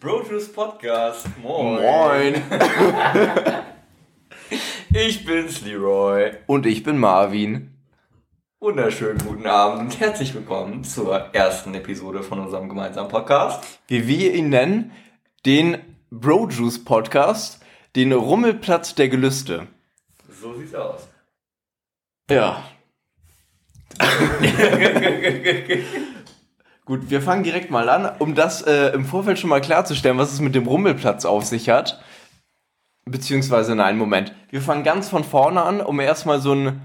Brojuice Podcast. Moin. Moin. Ich bin's, Leroy. Und ich bin Marvin. Wunderschönen guten Abend und herzlich willkommen zur ersten Episode von unserem gemeinsamen Podcast. Wie wir ihn nennen, den Brojuice Podcast, den Rummelplatz der Gelüste. So sieht's aus. Ja. Gut, wir fangen direkt mal an, um das äh, im Vorfeld schon mal klarzustellen, was es mit dem Rummelplatz auf sich hat. Beziehungsweise, nein, Moment. Wir fangen ganz von vorne an, um erstmal so ein,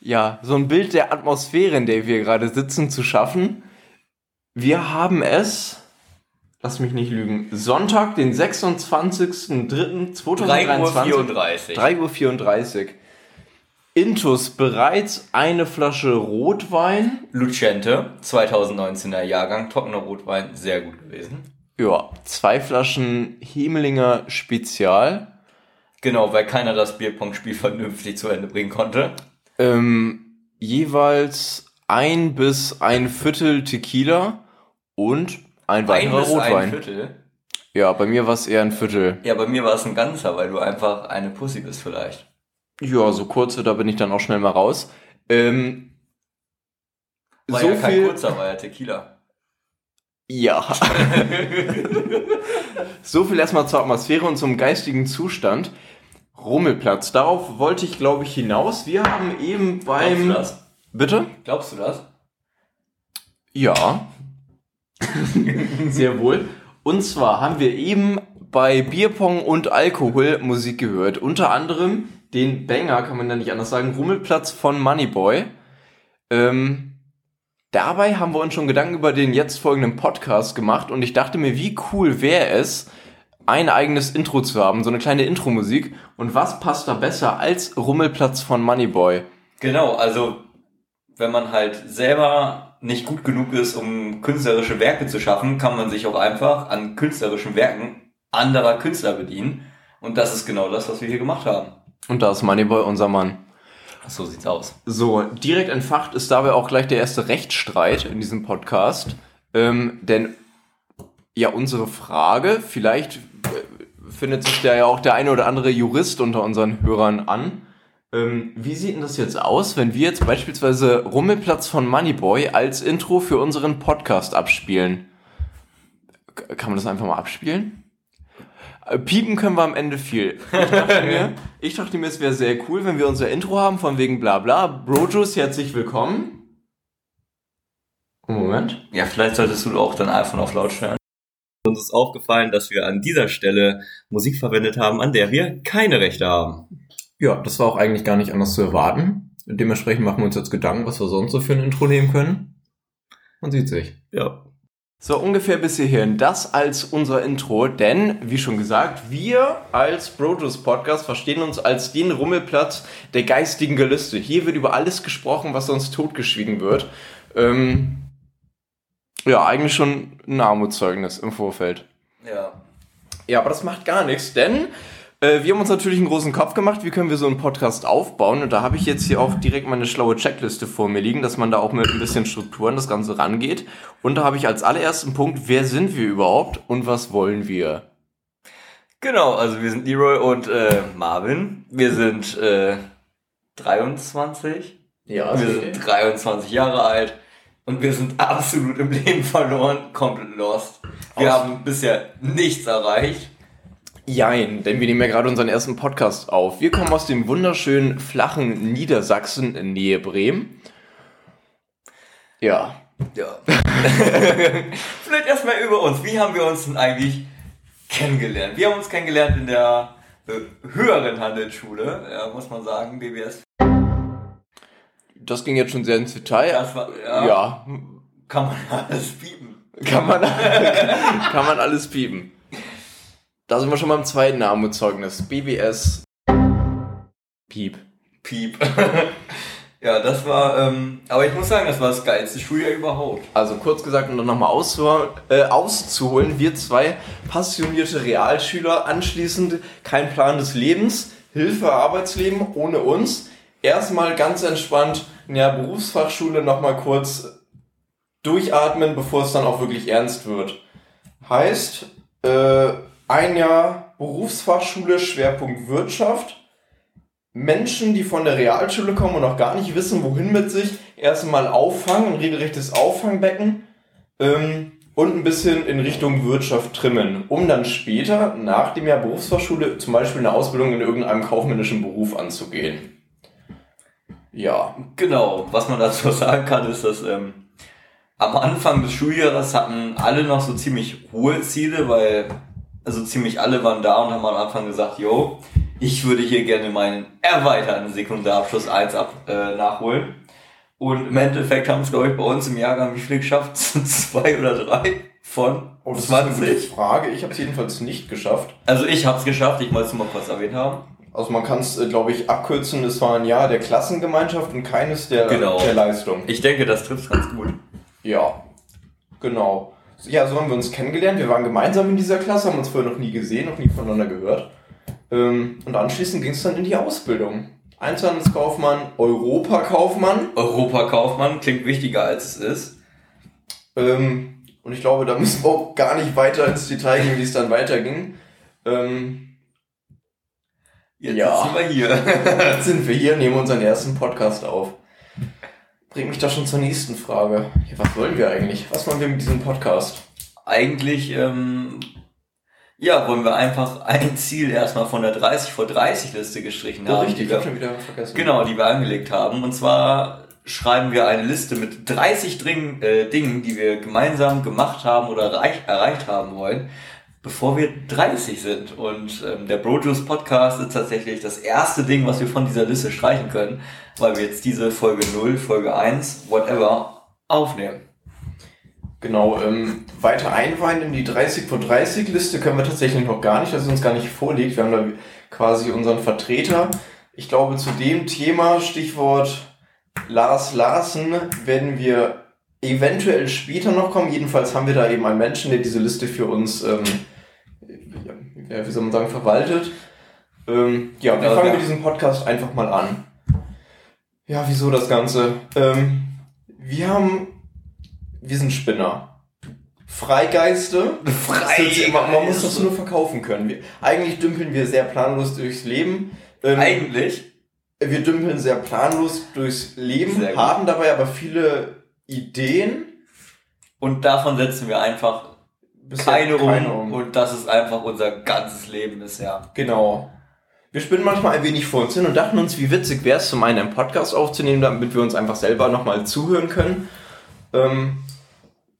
ja, so ein Bild der Atmosphäre, in der wir gerade sitzen, zu schaffen. Wir haben es, lass mich nicht lügen, Sonntag, den 26.03.2023. 3.34 3.34 Uhr. Intus bereits eine Flasche Rotwein. Lucente, 2019er Jahrgang, trockener Rotwein, sehr gut gewesen. Ja, zwei Flaschen Hemelinger Spezial. Genau, weil keiner das Bierpong-Spiel vernünftig zu Ende bringen konnte. Ähm, jeweils ein bis ein Viertel Tequila und ein weiterer ein bis ein Rotwein. Viertel. ja, bei mir war es eher ein Viertel. Ja, bei mir war es ein ganzer, weil du einfach eine Pussy bist vielleicht. Ja, so kurze, da bin ich dann auch schnell mal raus. Ähm, War so ja kein viel. kurzer, war ja Tequila. Ja. so viel erstmal zur Atmosphäre und zum geistigen Zustand. Rummelplatz. Darauf wollte ich, glaube ich, hinaus. Wir haben eben Glaubst du beim. das? Bitte? Glaubst du das? Ja. Sehr wohl. Und zwar haben wir eben bei Bierpong und Alkohol Musik gehört. Unter anderem den Banger, kann man ja nicht anders sagen, Rummelplatz von Moneyboy. Ähm, dabei haben wir uns schon Gedanken über den jetzt folgenden Podcast gemacht und ich dachte mir, wie cool wäre es, ein eigenes Intro zu haben, so eine kleine Intro-Musik. Und was passt da besser als Rummelplatz von Moneyboy? Genau, also wenn man halt selber nicht gut genug ist, um künstlerische Werke zu schaffen, kann man sich auch einfach an künstlerischen Werken anderer Künstler bedienen. Und das ist genau das, was wir hier gemacht haben. Und da ist Moneyboy unser Mann. So sieht's aus. So, direkt entfacht ist dabei auch gleich der erste Rechtsstreit in diesem Podcast. Ähm, denn ja, unsere Frage, vielleicht äh, findet sich da ja auch der eine oder andere Jurist unter unseren Hörern an. Ähm, wie sieht denn das jetzt aus, wenn wir jetzt beispielsweise Rummelplatz von Moneyboy als Intro für unseren Podcast abspielen? Kann man das einfach mal abspielen? Äh, Piepen können wir am Ende viel. Ich dachte mir, ich dachte mir es wäre sehr cool, wenn wir unser Intro haben, von wegen bla bla. Brojus, herzlich willkommen. Moment. Ja, vielleicht solltest du auch dein iPhone auf laut stellen. Uns ist aufgefallen, dass wir an dieser Stelle Musik verwendet haben, an der wir keine Rechte haben. Ja, das war auch eigentlich gar nicht anders zu erwarten. Dementsprechend machen wir uns jetzt Gedanken, was wir sonst so für ein Intro nehmen können. Man sieht sich. Ja. So, ungefähr bis hierhin. Das als unser Intro, denn, wie schon gesagt, wir als Brojus Podcast verstehen uns als den Rummelplatz der geistigen Gelüste. Hier wird über alles gesprochen, was sonst totgeschwiegen wird. Ähm, ja, eigentlich schon ein Armutszeugnis im Vorfeld. Ja. Ja, aber das macht gar nichts, denn wir haben uns natürlich einen großen Kopf gemacht, wie können wir so einen Podcast aufbauen. Und da habe ich jetzt hier auch direkt meine schlaue Checkliste vor mir liegen, dass man da auch mit ein bisschen Struktur an das Ganze rangeht. Und da habe ich als allerersten Punkt, wer sind wir überhaupt und was wollen wir? Genau, also wir sind Leroy und äh, Marvin. Wir sind äh, 23. Ja, wir sind 23 Jahre alt und wir sind absolut im Leben verloren, komplett lost. Wir Aus- haben bisher nichts erreicht. Jein, denn wir nehmen ja gerade unseren ersten Podcast auf. Wir kommen aus dem wunderschönen, flachen Niedersachsen in Nähe Bremen. Ja. Ja. Vielleicht erstmal über uns. Wie haben wir uns denn eigentlich kennengelernt? Wir haben uns kennengelernt in der äh, höheren Handelsschule, muss man sagen, BBS. Das ging jetzt schon sehr ins Detail. Das war, ja, ja, kann man alles bieten. Kann man, kann man alles piepen. Da sind wir schon beim zweiten Armutszeugnis. BBS. Piep. Piep. ja, das war, ähm, aber ich muss sagen, das war das geilste Schuljahr überhaupt. Also kurz gesagt, um dann nochmal auszuholen, äh, auszuholen, wir zwei passionierte Realschüler, anschließend kein Plan des Lebens, Hilfe Arbeitsleben ohne uns. Erstmal ganz entspannt in der Berufsfachschule nochmal kurz durchatmen, bevor es dann auch wirklich ernst wird. Heißt, äh, ein Jahr Berufsfachschule, Schwerpunkt Wirtschaft. Menschen, die von der Realschule kommen und noch gar nicht wissen, wohin mit sich, erstmal auffangen, ein regelrechtes Auffangbecken ähm, und ein bisschen in Richtung Wirtschaft trimmen, um dann später nach dem Jahr Berufsfachschule zum Beispiel eine Ausbildung in irgendeinem kaufmännischen Beruf anzugehen. Ja. Genau, was man dazu sagen kann, ist, dass ähm, am Anfang des Schuljahres hatten alle noch so ziemlich hohe Ziele, weil also ziemlich alle waren da und haben am Anfang gesagt, yo, ich würde hier gerne meinen erweiterten Sekundarabschluss 1 ab, äh, nachholen. Und im Endeffekt haben es, glaube ich, bei uns im Jahrgang wie viel geschafft? Zwei oder drei von oh, das 20. Ist eine gute Frage. Ich habe es jedenfalls nicht geschafft. Also ich habe es geschafft, ich wollte es mal kurz erwähnt haben. Also man kann es, äh, glaube ich, abkürzen, es war ein Jahr der Klassengemeinschaft und keines der, genau. der Leistung. Ich denke, das trifft ganz gut. Ja, genau. Ja, so haben wir uns kennengelernt. Wir waren gemeinsam in dieser Klasse, haben uns vorher noch nie gesehen, noch nie voneinander gehört. Ähm, und anschließend ging es dann in die Ausbildung. Einzelhandelskaufmann, Europakaufmann. Europakaufmann klingt wichtiger als es ist. Ähm, und ich glaube, da müssen wir auch gar nicht weiter ins Detail gehen, wie es dann weiterging. Ähm, Jetzt ja. sind wir hier. Jetzt sind wir hier, nehmen unseren ersten Podcast auf. Bringt mich da schon zur nächsten Frage. Ja, was wollen wir eigentlich? Was wollen wir mit diesem Podcast? Eigentlich ähm, ja, wollen wir einfach ein Ziel erstmal von der 30 vor 30 Liste gestrichen haben. Richtig, ich hab schon wieder vergessen. Genau, die wir angelegt haben. Und zwar schreiben wir eine Liste mit 30 Dring, äh, Dingen, die wir gemeinsam gemacht haben oder erreich, erreicht haben wollen, bevor wir 30 sind. Und ähm, der Brojuice Podcast ist tatsächlich das erste Ding, was wir von dieser Liste streichen können, weil wir jetzt diese Folge 0, Folge 1, whatever, aufnehmen. Genau, ähm, weiter einweihen in die 30 vor 30 Liste können wir tatsächlich noch gar nicht, dass es uns gar nicht vorliegt. Wir haben da quasi unseren Vertreter. Ich glaube, zu dem Thema, Stichwort Lars Larsen, werden wir eventuell später noch kommen. Jedenfalls haben wir da eben einen Menschen, der diese Liste für uns, ähm, ja, wie soll man sagen, verwaltet. Ähm, ja, wir fangen mit diesem Podcast einfach mal an. Ja, wieso das Ganze? Ähm, wir haben wir sind Spinner. Freigeiste. Freigeiste. Man, man muss das nur verkaufen können. Wir, eigentlich dümpeln wir sehr planlos durchs Leben. Ähm, eigentlich? Wir dümpeln sehr planlos durchs Leben, haben dabei aber viele Ideen. Und davon setzen wir einfach keine, keine um. Und das ist einfach unser ganzes Leben bisher. Genau. Wir spinnen manchmal ein wenig vor uns hin und dachten uns, wie witzig wäre es, zum einen einen Podcast aufzunehmen, damit wir uns einfach selber nochmal zuhören können. Ähm,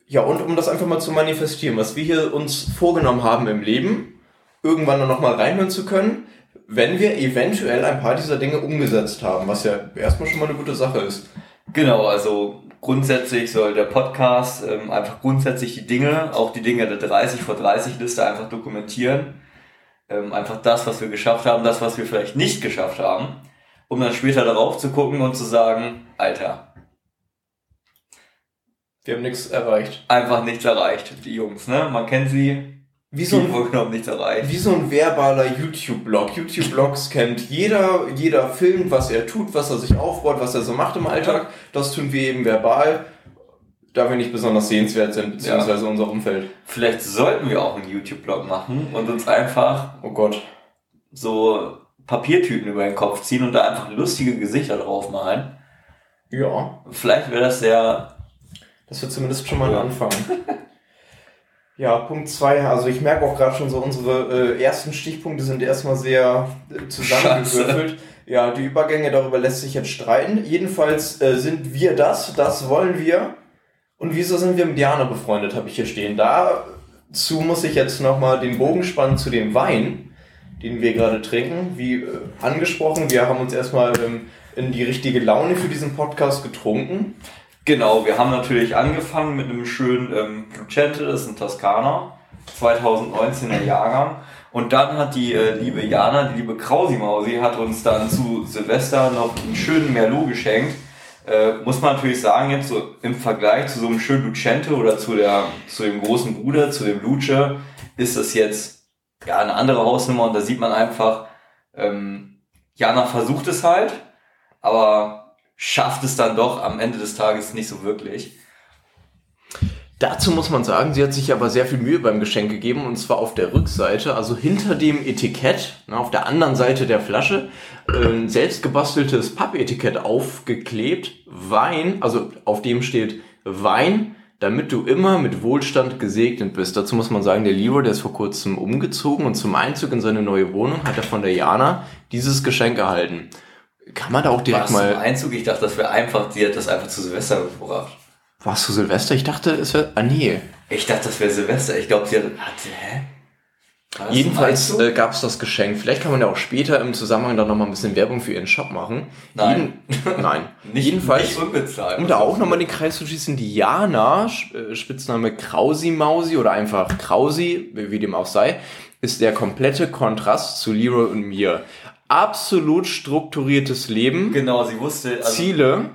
ja, und um das einfach mal zu manifestieren, was wir hier uns vorgenommen haben im Leben, irgendwann dann nochmal reinhören zu können, wenn wir eventuell ein paar dieser Dinge umgesetzt haben, was ja erstmal schon mal eine gute Sache ist. Genau, also grundsätzlich soll der Podcast ähm, einfach grundsätzlich die Dinge, auch die Dinge der 30 vor 30 Liste einfach dokumentieren. Ähm, einfach das, was wir geschafft haben, das, was wir vielleicht nicht geschafft haben, um dann später darauf zu gucken und zu sagen, Alter, wir haben nichts erreicht. Einfach nichts erreicht, die Jungs, ne? Man kennt sie. Wie so, ein, nichts erreicht. wie so ein verbaler YouTube-Blog. YouTube-Blogs kennt jeder, jeder filmt, was er tut, was er sich aufbaut, was er so macht im Alltag. Das tun wir eben verbal, da wir nicht besonders sehenswert sind, beziehungsweise ja. unser Umfeld. Vielleicht sollten wir auch einen YouTube-Blog machen und uns einfach, oh Gott, so Papiertüten über den Kopf ziehen und da einfach lustige Gesichter drauf malen. Ja. Vielleicht wäre das sehr das wird zumindest schon mal ein Anfang. Ja, Punkt zwei. Also ich merke auch gerade schon so, unsere äh, ersten Stichpunkte sind erstmal sehr äh, zusammengewürfelt. Ja, die Übergänge, darüber lässt sich jetzt streiten. Jedenfalls äh, sind wir das, das wollen wir. Und wieso sind wir mit Jana befreundet, habe ich hier stehen. Dazu muss ich jetzt nochmal den Bogen spannen zu dem Wein, den wir gerade trinken. Wie äh, angesprochen, wir haben uns erstmal ähm, in die richtige Laune für diesen Podcast getrunken. Genau, wir haben natürlich angefangen mit einem schönen ähm, Lucente, das ist ein Toskana, 2019er Jahrgang. Und dann hat die äh, liebe Jana, die liebe Krausi-Mausi, hat uns dann zu Silvester noch einen schönen Merlot geschenkt. Äh, muss man natürlich sagen, jetzt so im Vergleich zu so einem schönen Lucente oder zu, der, zu dem großen Bruder, zu dem Luce, ist das jetzt ja eine andere Hausnummer und da sieht man einfach, ähm, Jana versucht es halt, aber schafft es dann doch am Ende des Tages nicht so wirklich. Dazu muss man sagen, sie hat sich aber sehr viel Mühe beim Geschenk gegeben und zwar auf der Rückseite, also hinter dem Etikett, ne, auf der anderen Seite der Flasche, ein selbst gebasteltes Pappetikett aufgeklebt, Wein, also auf dem steht Wein, damit du immer mit Wohlstand gesegnet bist. Dazu muss man sagen, der Leroy, der ist vor kurzem umgezogen und zum Einzug in seine neue Wohnung hat er von der Jana dieses Geschenk erhalten. Kann man da auch direkt im mal... Einzug? Ich dachte, das wäre einfach, sie hat das einfach zu Silvester gebracht. Warst du Silvester? Ich dachte, es wäre... Ah, nee. Ich dachte, das wäre Silvester. Ich glaube, sie hat, hatte, hä? Jedenfalls äh, gab es das Geschenk. Vielleicht kann man ja auch später im Zusammenhang dann nochmal ein bisschen Werbung für ihren Shop machen. Nein. Jeden, nein. nicht, Jedenfalls, nicht unbezahlt. um da auch nochmal den Kreis zu schließen, Diana, äh, Spitzname Krausi Mausi oder einfach Krausi, wie wie dem auch sei, ist der komplette Kontrast zu Leroy und mir. Absolut strukturiertes Leben, Genau, sie wusste, also Ziele,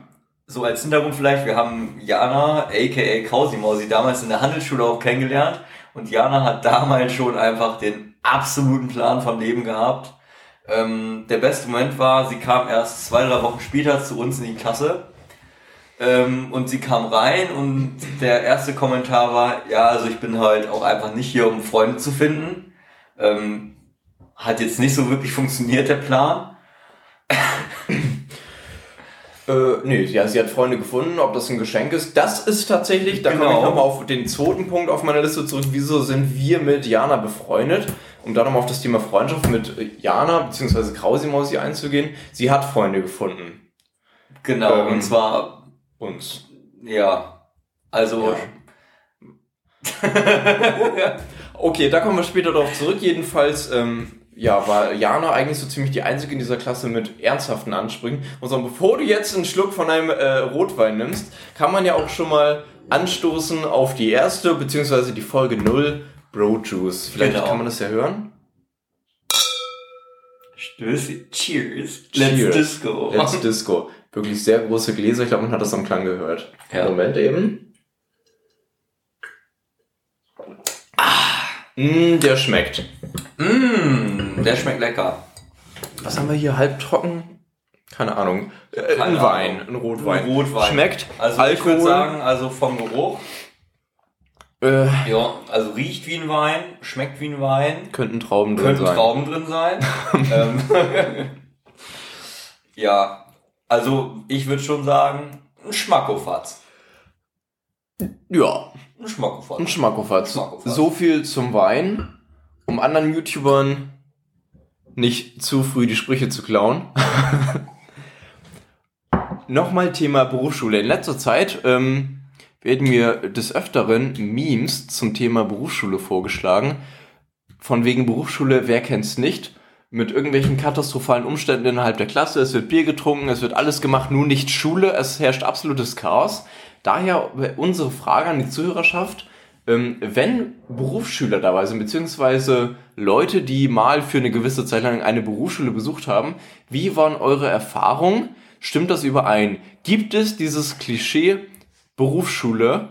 so als Hintergrund vielleicht, wir haben Jana, aka Krausimausi, damals in der Handelsschule auch kennengelernt. Und Jana hat damals schon einfach den absoluten Plan vom Leben gehabt. Ähm, der beste Moment war, sie kam erst zwei, drei Wochen später zu uns in die Klasse. Ähm, und sie kam rein und der erste Kommentar war, ja, also ich bin halt auch einfach nicht hier, um Freunde zu finden. Ähm, hat jetzt nicht so wirklich funktioniert, der Plan. Äh, nee, ja, sie hat Freunde gefunden, ob das ein Geschenk ist. Das ist tatsächlich, da komme Genau. ich nochmal auf den zweiten Punkt auf meiner Liste zurück. Wieso sind wir mit Jana befreundet? Um da nochmal auf das Thema Freundschaft mit Jana bzw. Krausimausi einzugehen. Sie hat Freunde gefunden. Genau, Ähm, und zwar Uns. Ja, also Okay, da kommen wir später darauf zurück. Jedenfalls, ähm, ja, war Jana eigentlich so ziemlich die einzige in dieser Klasse mit ernsthaften Ansprüchen. Und sagen, bevor du jetzt einen Schluck von einem äh, Rotwein nimmst, kann man ja auch schon mal anstoßen auf die erste, beziehungsweise die Folge 0, Bro Juice. Vielleicht Genau. kann man das ja hören. Stöße, cheers, Cheers. let's disco. Let's Disco. Wirklich sehr große Gläser. Ich glaube, man hat das am Klang gehört. Ja. Moment eben. Mh, der schmeckt. Mmh, der schmeckt lecker. Was haben wir hier? Halbtrocken? Keine Ahnung. Äh, Keine ein Ahnung. Wein, ein Rotwein. Ein Rotwein. Schmeckt. Also ich Alkohol. würde sagen, also vom Geruch, äh, ja, also riecht wie ein Wein, schmeckt wie ein Wein, könnten Trauben drin könnten sein. Trauben drin sein. ähm, ja, also ich würde schon sagen, ein Schmackofatz. Ja, Ein Schmackofatz. ein Schmackofatz. So viel zum Wein, um anderen YouTubern nicht zu früh die Sprüche zu klauen. Nochmal Thema Berufsschule. In letzter Zeit ähm, werden mir des Öfteren Memes zum Thema Berufsschule vorgeschlagen. Von wegen Berufsschule, wer kennt's nicht? Mit irgendwelchen katastrophalen Umständen innerhalb der Klasse. Es wird Bier getrunken, es wird alles gemacht, nur nicht Schule. Es herrscht absolutes Chaos. Daher unsere Frage an die Zuhörerschaft. Ähm, wenn Berufsschüler dabei sind, beziehungsweise Leute, die mal für eine gewisse Zeit lang eine Berufsschule besucht haben, wie waren eure Erfahrungen? Stimmt das überein? Gibt es dieses Klischee Berufsschule?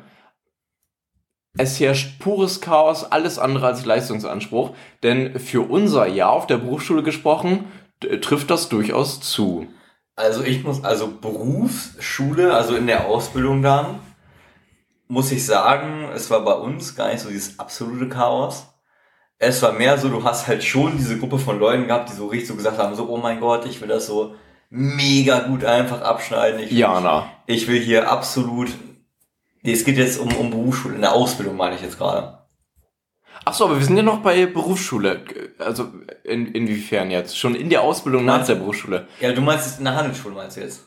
Es herrscht pures Chaos, alles andere als Leistungsanspruch, denn für unser Jahr auf der Berufsschule gesprochen, trifft das durchaus zu. Also ich muss, also Berufsschule, also in der Ausbildung dann, muss ich sagen, es war bei uns gar nicht so dieses absolute Chaos. Es war mehr so, du hast halt schon diese Gruppe von Leuten gehabt, die so richtig so gesagt haben, so, oh mein Gott, ich will das so mega gut einfach abschneiden. Ich will, Jana. ich will hier absolut, nee, es geht jetzt um, um Berufsschule, in der Ausbildung meine ich jetzt gerade. Ach so, aber wir sind ja noch bei Berufsschule. Also in, inwiefern jetzt? Schon in der Ausbildung nach der Berufsschule. Ja, du meinst der Handelsschule, meinst du jetzt?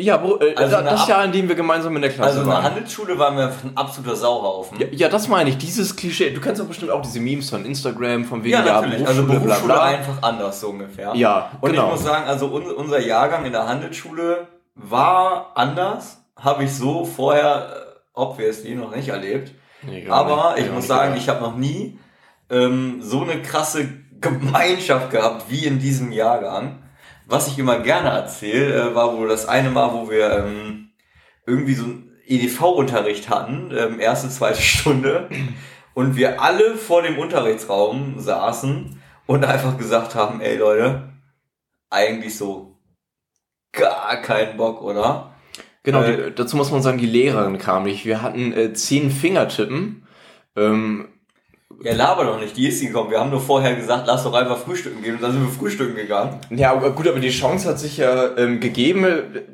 Ja, Bru- äh, Also da- eine das Ab- Jahr, in dem wir gemeinsam in der Klasse Also in der waren. Handelsschule waren wir ein absoluter Sauhaufen. Ja, ja, das meine ich, dieses Klischee. Du kennst doch bestimmt auch diese Memes von Instagram, von wegen Ja, natürlich. also Berufsschule, Berufsschule bla bla. einfach anders so ungefähr. Ja, Und genau. ich muss sagen, also un unser Jahrgang in der Handelsschule war anders. Habe ich so vorher, äh, obviously, noch nicht erlebt. Aber ich Ja, muss sagen, ich habe noch nie ähm, so eine krasse Gemeinschaft gehabt wie in diesem Jahrgang. Was ich immer gerne erzähle, äh, war wohl das eine Mal, wo wir ähm, irgendwie so einen EDV-Unterricht hatten, ähm, erste, zweite Stunde, und wir alle vor dem Unterrichtsraum saßen und einfach gesagt haben, ey Leute, eigentlich so gar keinen Bock, oder? Genau, Äh, die, dazu muss man sagen, die Lehrerin kam nicht. Wir hatten äh, zehn Fingertippen. Ähm, Ja, laber doch nicht, die ist gekommen. Wir haben nur vorher gesagt, lass doch einfach frühstücken gehen und dann sind wir frühstücken gegangen. ja, aber gut, aber die Chance hat sich ja ähm, gegeben,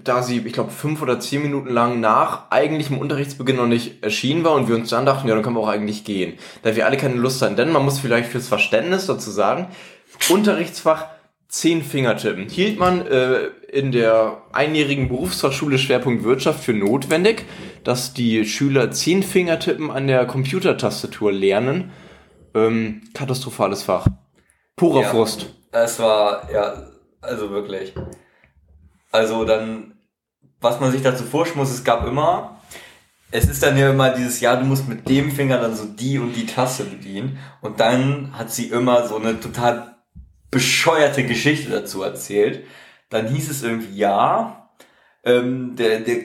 da sie, ich glaube, fünf oder zehn Minuten lang nach eigentlichem Unterrichtsbeginn noch nicht erschienen war und wir uns dann dachten, ja, dann können wir auch eigentlich gehen. Da wir alle keine Lust hatten. Denn man muss vielleicht fürs Verständnis dazu sagen, Unterrichtsfach zehn Fingertippen hielt man äh, in der einjährigen Berufsfachschule Schwerpunkt Wirtschaft für notwendig, dass die Schüler zehn Fingertippen an der Computertastatur lernen. Ähm, katastrophales Fach. Purer Ja. Frust. Es war, ja, also wirklich. Also dann, was man sich dazu vorstellen muss, es gab immer, es ist dann ja immer dieses, ja, du musst mit dem Finger dann so die und die Taste bedienen. Und dann hat sie immer so eine total bescheuerte Geschichte dazu erzählt. Dann hieß es irgendwie, ja, ähm, der, der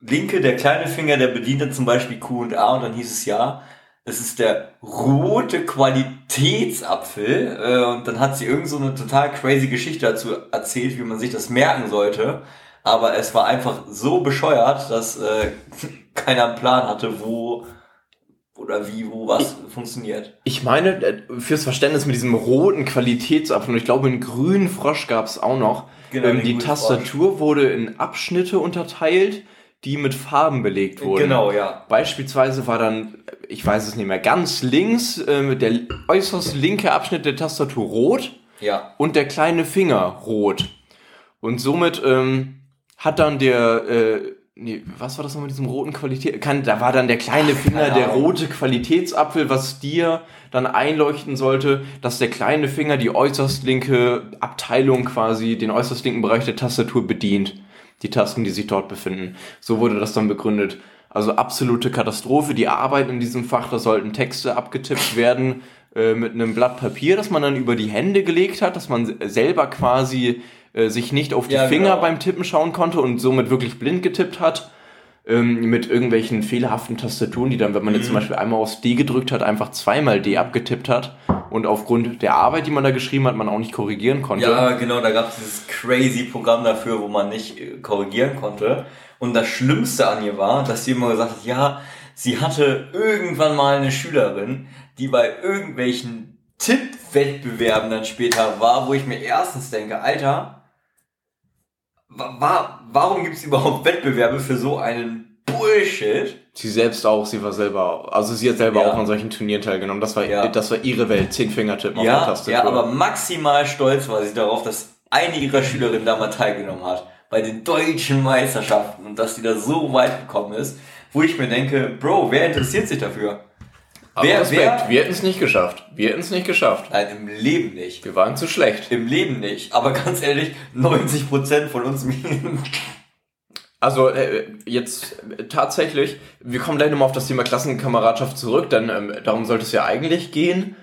linke, der kleine Finger, der bedient dann zum Beispiel Q und A und dann hieß es ja, es ist der rote Qualitätsapfel äh, und dann hat sie irgend so eine total crazy Geschichte dazu erzählt, wie man sich das merken sollte. Aber es war einfach so bescheuert, dass äh, keiner einen Plan hatte, wo oder wie, wo was funktioniert. Ich meine, äh, fürs Verständnis mit diesem roten Qualitätsapfel, und ich glaube, einen grünen Frosch gab es auch noch. Genau, ähm, die Tastatur wurde in Abschnitte unterteilt, die mit Farben belegt wurden. Genau, ja. Beispielsweise war dann, ich weiß es nicht mehr, ganz links äh, der äußerst linke Abschnitt der Tastatur rot Ja. und der kleine Finger rot. Und somit ähm, hat dann der, äh, nee, was war das nochmal mit diesem roten Qualität? Kann, da war dann der kleine Finger, der rote Qualitätsapfel, was dir dann einleuchten sollte, dass der kleine Finger die äußerst linke Abteilung quasi, den äußerst linken Bereich der Tastatur bedient. Die Tasten, die sich dort befinden. So wurde das dann begründet. Also absolute Katastrophe. Die Arbeit in diesem Fach, da sollten Texte abgetippt werden äh, mit einem Blatt Papier, das man dann über die Hände gelegt hat, dass man se- selber quasi äh, sich nicht auf die Ja, Finger genau. beim Tippen schauen konnte und somit wirklich blind getippt hat. Ähm, mit irgendwelchen fehlerhaften Tastaturen, die dann, wenn man jetzt Mhm. zum Beispiel einmal aufs D gedrückt hat, einfach zweimal D abgetippt hat und aufgrund der Arbeit, die man da geschrieben hat, man auch nicht korrigieren konnte. Ja, genau, da gab es dieses crazy Programm dafür, wo man nicht äh, korrigieren konnte. Und das Schlimmste an ihr war, dass sie immer gesagt hat, ja, sie hatte irgendwann mal eine Schülerin, die bei irgendwelchen Tippwettbewerben dann später war, wo ich mir erstens denke, Alter, wa wa warum gibt es überhaupt Wettbewerbe für so einen Bullshit? Sie selbst auch, sie war selber, also sie hat selber Ja. auch an solchen Turnieren teilgenommen. Das war, Ja. das war ihre Welt, zehn Fingertippen auf der Ja, Tastatur. ja, aber maximal stolz war sie darauf, dass eine ihrer Schülerinnen da mal teilgenommen hat. Bei den deutschen Meisterschaften und dass sie da so weit gekommen ist, wo ich mir denke, Bro, wer interessiert sich dafür? Aber wer- Respekt, wer- wir hätten es nicht geschafft. Wir hätten es nicht geschafft. Nein, im Leben nicht. Wir waren zu schlecht. Im Leben nicht. Aber ganz ehrlich, 90% von uns Also äh, jetzt äh, tatsächlich, wir kommen gleich nochmal auf das Thema Klassenkameradschaft zurück, denn ähm, darum sollte es ja eigentlich gehen.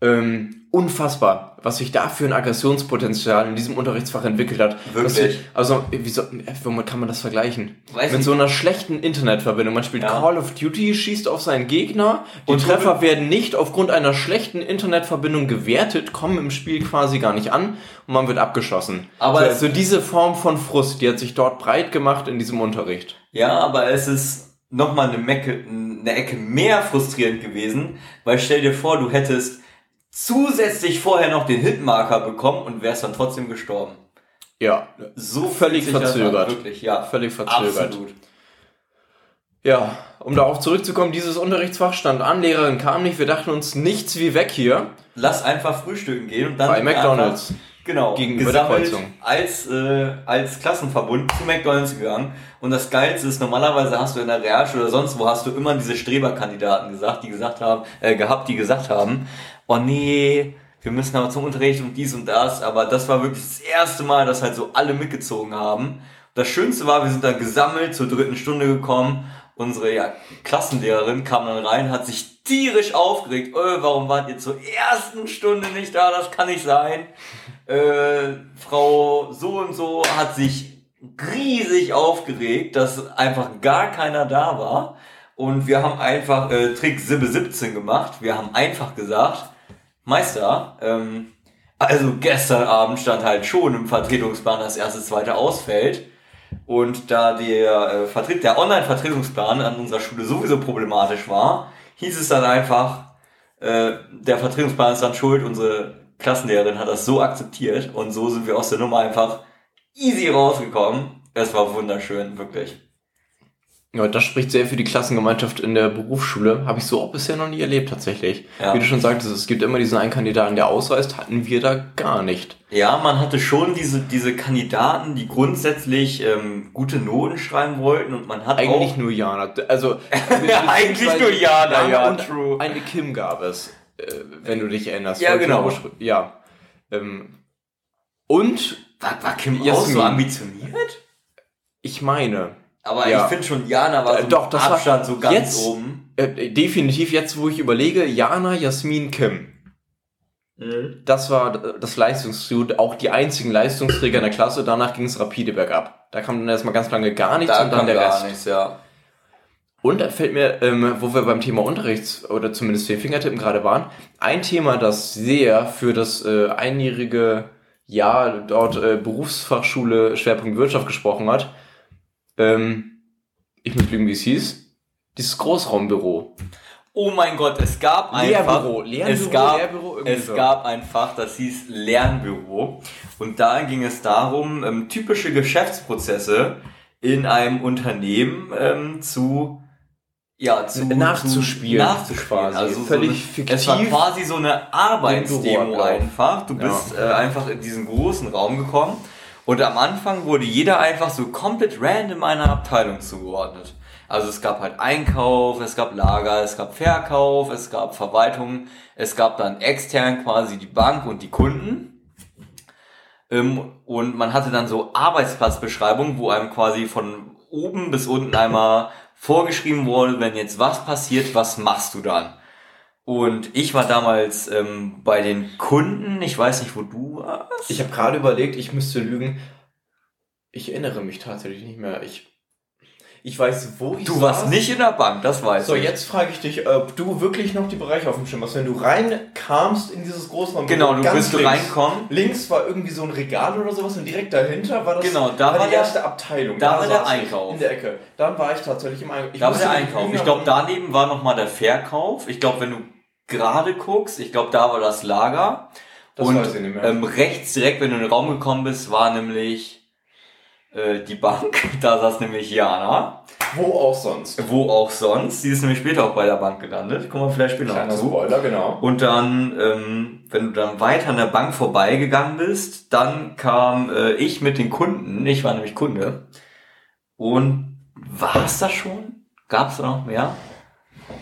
Ähm, unfassbar, was sich da für ein Aggressionspotenzial in diesem Unterrichtsfach entwickelt hat. Wirklich? Wir- also, wieso, äh, womit kann man das vergleichen? Weiß Mit nicht. so einer schlechten Internetverbindung. Man spielt Ja. Call of Duty, schießt auf seinen Gegner. Die Und Treffer werden nicht aufgrund einer schlechten Internetverbindung gewertet, kommen im Spiel quasi gar nicht an und man wird abgeschossen. Aber so, also diese Form von Frust, die hat sich dort breit gemacht in diesem Unterricht. Ja, aber es ist nochmal eine, Mecke, eine Ecke mehr frustrierend gewesen, weil stell dir vor, du hättest zusätzlich vorher noch den Hitmarker bekommen und wärst dann trotzdem gestorben. Ja, So Völlig verzögert. Wirklich, ja. völlig verzögert. Absolut. Ja, um darauf zurückzukommen, dieses Unterrichtsfach stand an, Lehrerin kam nicht, wir dachten uns nichts wie weg hier. Lass einfach frühstücken gehen und dann Bei McDonald's. Einfach, genau, Gegenüber der Kreuzung. als äh, als Klassenverbund zu McDonald's gegangen. Und das Geilste ist, normalerweise hast du in der Realschule oder sonst wo hast du immer diese Streberkandidaten gesagt, die gesagt haben, äh, gehabt, die gesagt haben, oh nee, wir müssen aber zum Unterricht und dies und das. Aber das war wirklich das erste Mal, dass halt so alle mitgezogen haben. Das Schönste war, wir sind dann gesammelt zur dritten Stunde gekommen. Unsere ja, Klassenlehrerin kam dann rein, hat sich tierisch aufgeregt. Äh, warum wart ihr zur ersten Stunde nicht da? Das kann nicht sein. Äh, Frau so und so hat sich riesig aufgeregt, dass einfach gar keiner da war. Und wir haben einfach äh, Trick Sibbe 17 gemacht. Wir haben einfach gesagt, Meister, ähm, also gestern Abend stand halt schon im Vertretungsplan, dass erste, zweite ausfällt. Und da der, äh, Vertret der Online-Vertretungsplan an unserer Schule sowieso problematisch war, hieß es dann einfach, äh, der Vertretungsplan ist dann schuld, unsere Klassenlehrerin hat das so akzeptiert und so sind wir aus der Nummer einfach easy rausgekommen. Es war wunderschön, wirklich. Ja, das spricht sehr für die Klassengemeinschaft in der Berufsschule. Habe ich so auch bisher noch nie erlebt, tatsächlich. Ja. Wie du schon sagtest, es gibt immer diesen einen Kandidaten, der ausreist, hatten wir da gar nicht. Ja, man hatte schon diese, diese Kandidaten, die grundsätzlich ähm, gute Noten schreiben wollten und man hat Eigentlich auch... nur Jana. Also eigentlich nur Jana, ja, und true. Eine Kim gab es, äh, wenn du dich erinnerst. Ja, genau. auch- Ja. Ähm, und War, war Kim auch Jasmin. so ambitioniert? ich meine, Aber Ja. ich finde schon, Jana war Äh, so doch, das war- Abstand so ganz jetzt- oben. äh, definitiv jetzt, wo ich überlege, Jana, Jasmin, Kim. Das war das Leistungstrio, auch die einzigen Leistungsträger in der Klasse. Danach ging es rapide bergab. Da kam dann erstmal ganz lange gar nichts Da und dann kam der gar Rest. nichts, ja. Und da fällt mir, ähm, wo wir beim Thema Unterrichts- oder zumindest den Fingertippen gerade waren, ein Thema, das sehr für das äh, einjährige Jahr dort äh, Berufsfachschule Schwerpunkt Wirtschaft gesprochen hat. Ähm, ich muss lügen, wie es hieß. Dieses Großraumbüro. Oh mein Gott, es gab einfach... Lehrbureau, Lehrbureau, es gab, Lehrbüro, es so. gab ein Fach, das hieß Lernbüro. Und da ging es darum, ähm, typische Geschäftsprozesse in einem Unternehmen ähm, zu ja, zu, Nachzuspielen, zu, nachzuspielen. Also Völlig so fiktiv. eine, Es war quasi so eine Arbeitsdemo einfach. Du Ja. bist äh, einfach in diesen großen Raum gekommen und am Anfang wurde jeder einfach so komplett random einer Abteilung zugeordnet. Also es gab halt Einkauf, es gab Lager, es gab Verkauf, es gab Verwaltung, es gab dann extern quasi die Bank und die Kunden. Ähm, und man hatte dann so Arbeitsplatzbeschreibungen, wo einem quasi von oben bis unten einmal vorgeschrieben wurde, wenn jetzt was passiert, was machst du dann? Und ich war damals ähm, bei den Kunden, ich weiß nicht, wo du warst. Ich habe gerade überlegt, ich müsste lügen. Ich erinnere mich tatsächlich nicht mehr. Ich, ich weiß, wo ich du warst nicht in der Bank, das weiß So, ich. jetzt frage ich dich, ob du wirklich noch die Bereiche auf dem Schirm hast. Wenn du reinkamst in dieses Großraum, Genau, du bist links, reinkommen. Links war irgendwie so ein Regal oder sowas und direkt dahinter war das Genau, da war war die der- erste Abteilung. da war der saß Einkauf. In der Ecke. Dann war ich tatsächlich im Einkauf. Ich Da war der Einkauf. Ich glaube, daneben war nochmal der Verkauf. Ich glaube, wenn du gerade guckst, ich glaube, da war das Lager. Das und weiß ich nicht mehr. Ähm, rechts direkt, wenn du in den Raum gekommen bist, war nämlich äh, die Bank. Da saß nämlich Jana. Wo auch sonst. Wo auch sonst. Sie ist nämlich später auch bei der Bank gelandet. Kommen wir vielleicht später noch Kleiner zu. Spoiler, genau. Und dann, ähm, wenn du dann weiter an der Bank vorbeigegangen bist, dann kam äh, ich mit den Kunden. Ich war nämlich Kunde. Und war es das schon? Gab es da noch mehr?